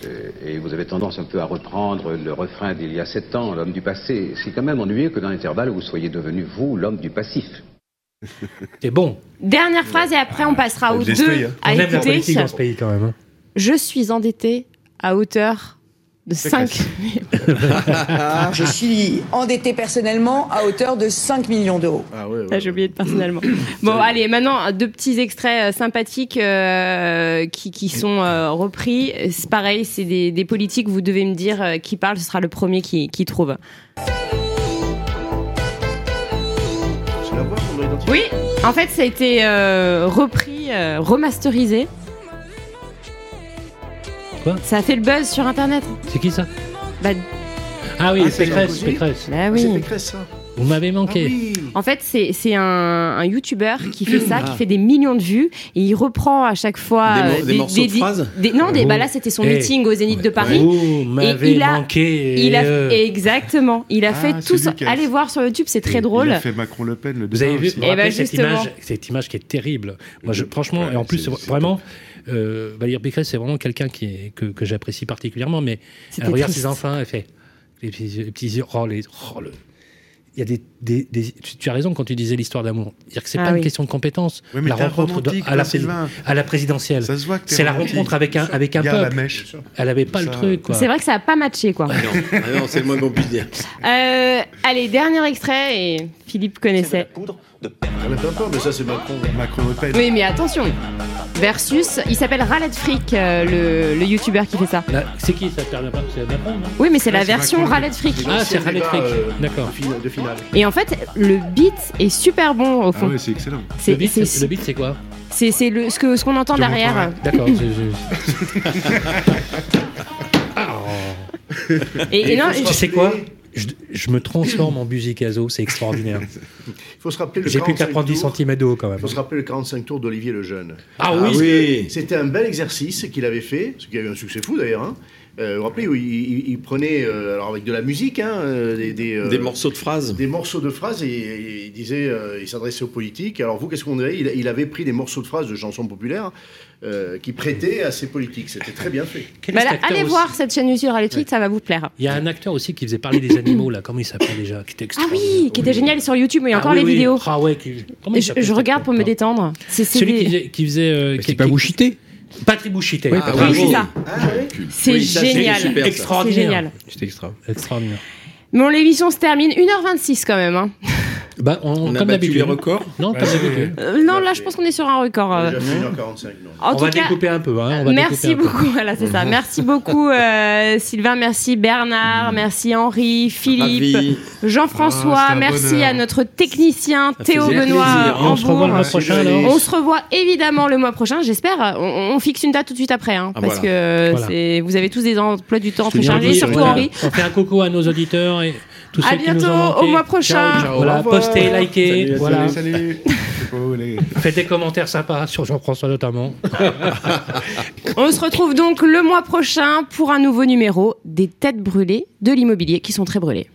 Euh, et vous avez tendance un peu à reprendre le refrain d'il y a sept ans, l'homme du passé. C'est quand même ennuyeux que dans l'intervalle, vous soyez devenu, vous, l'homme du passif. C'est bon. Dernière phrase et après on passera aux l'esprit, deux hein. à On aime la écouter. politique dans ce pays quand même. hein. Je suis endetté à hauteur de 5 Je suis endetté personnellement à hauteur de 5 millions d'euros. Ah ouais, ouais, Ah, j'ai oublié de personnellement. Bon, allez, maintenant, deux petits extraits euh, sympathiques euh, qui, qui sont euh, repris. C'est pareil, c'est des, des politiques, vous devez me dire euh, qui parle, ce sera le premier qui, qui trouve. C'est qu'on doit identifier. Oui, en fait, ça a été euh, repris, euh, remasterisé. Quoi? Ça a fait le buzz sur Internet. C'est qui ça? Bah, Ah oui, Ah, c'est Pécresse, Sarkozy Pécresse. bah Ah, oui. C'est Pécresse, ça. Vous m'avez Ah manqué. oui. En fait, c'est c'est un, un YouTuber qui fait ça, Ah. qui fait des millions de vues, et il reprend à chaque fois Des euh, des morceaux de phrases non, des, Oh. bah là, c'était son meeting au Zénith de Paris. Vous m'avez il a- manqué. Il a euh, exactement. Il a Ah, fait tout a- Allez voir sur YouTube, c'est très Il drôle. a fait Macron-Le Pen, le Vous avez vu Eh ben, cette image, cette image qui est terrible. Moi, je, franchement, Ouais, et en plus, c'est- c'est c'est vraiment, euh, Valérie Pécresse, c'est vraiment quelqu'un qui est, que, que j'apprécie particulièrement. Mais elle regarde triste. ses enfants, elle fait les petits, les petits yeux, oh, les, oh, le- Il y a des, des- des- tu, tu as raison quand tu disais l'histoire d'amour. C'est-à-dire que c'est Ah pas oui. une question de compétence. Mais la rencontre de- à, la, à la présidentielle, Ça se voit que t'es c'est la rencontre avec un, avec un la peuple. mèche. Elle avait pas le truc. C'est vrai que ça a pas matché, quoi. Ah non, ah non, c'est le moins qu'on puisse dire. Euh, allez, dernier extrait, et Philippe connaissait. On a pas peur, mais ça, c'est Macron. Pen. Oui, mais attention. Versus, il s'appelle Raled Frick, euh, le, le YouTuber qui fait ça. Là, C'est qui ça perd pas C'est Macron, non? Oui, mais c'est la c'est version. Raled Frick. Ah, c'est Raled Frick. euh, D'accord. De finale-. Et en fait, le beat est super bon au Ah fond. ouais, c'est excellent. C'est- Le beat, c'est- c'est le beat, c'est quoi? C'est c'est le ce que ce qu'on entend derrière. D'accord. je- je- Et, et non, Tu sais quoi? Je, je me transforme en musicazo, c'est extraordinaire. Il faut se rappeler le J'ai plus qu'à 45 prendre 10 tours. cm d'eau quand même. Il faut se rappeler le 45 tours d'Olivier Lejeune. Ah Ah oui, oui. C'était un bel exercice qu'il avait fait, ce qui a eu un succès fou d'ailleurs. Hein. Euh, vous vous rappelez, où il, il- il prenait, euh, alors avec de la musique, hein, euh, des, des, euh, Des morceaux de phrases. des morceaux de phrases et, et il disait, euh, il s'adressait aux politiques. Alors vous, qu'est-ce qu'on dirait il, il avait pris des morceaux de phrases de chansons populaires euh, qui prêtaient à ses politiques. C'était très bien fait. Bah là, allez aussi voir cette chaîne YouTube Raled Frick, ça va vous plaire. Il y a un acteur aussi qui faisait parler des animaux là, comment il s'appelait déjà? Qui était Ah oui, qui était génial sur YouTube, mais il y a Ah encore oui, les oui. vidéos. Ah ouais, qui- comment Et il je, je regarde pour me détendre. C'est Celui des- qui faisait, qui faisait euh, C'est qui- pas qui- Bouchité Patrick Bouchité. Oui, Ah, Patrick Oui, c'est ça. C'est Oui, génial. C'est Extraordinaire. génial. C'est extra. Extraordinaire. Bon, l'émission se termine 1h26 quand même. hein. Bah, on, On a comme battu les d'habitude. records. Non, comme d'habitude. Euh, non, là, je pense qu'on est sur un record. On euh. a déjà fait 1h45. non. En on tout va cas, découper un peu. Hein, on va merci découper un peu. beaucoup. Voilà, c'est ça. Merci beaucoup, euh, Sylvain. Merci Bernard. Merci Henri, Philippe. Jean-François. Ah, merci bonheur. à notre technicien Ça Théo Benoît on se revoit le mois prochain. On se revoit évidemment le mois prochain, j'espère. On, on fixe une date tout de suite après, hein, Ah, parce voilà. que Voilà. vous avez tous des emplois du temps très chargés, surtout. Henri. On fait un coucou à nos auditeurs et tous À ceux qui nous bientôt, ont manqué. au mois prochain. Ciao, ciao. Au Voilà, postez, likez, Salut, voilà. Salut, salut. Faites des commentaires sympas sur Jean-François notamment. On se retrouve donc le mois prochain pour un nouveau numéro des têtes brûlées de l'immobilier qui sont très brûlées.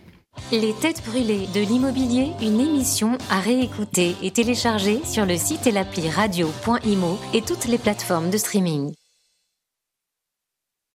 Les têtes brûlées de l'immobilier, une émission à réécouter et télécharger sur le site et l'appli radio.imo et toutes les plateformes de streaming.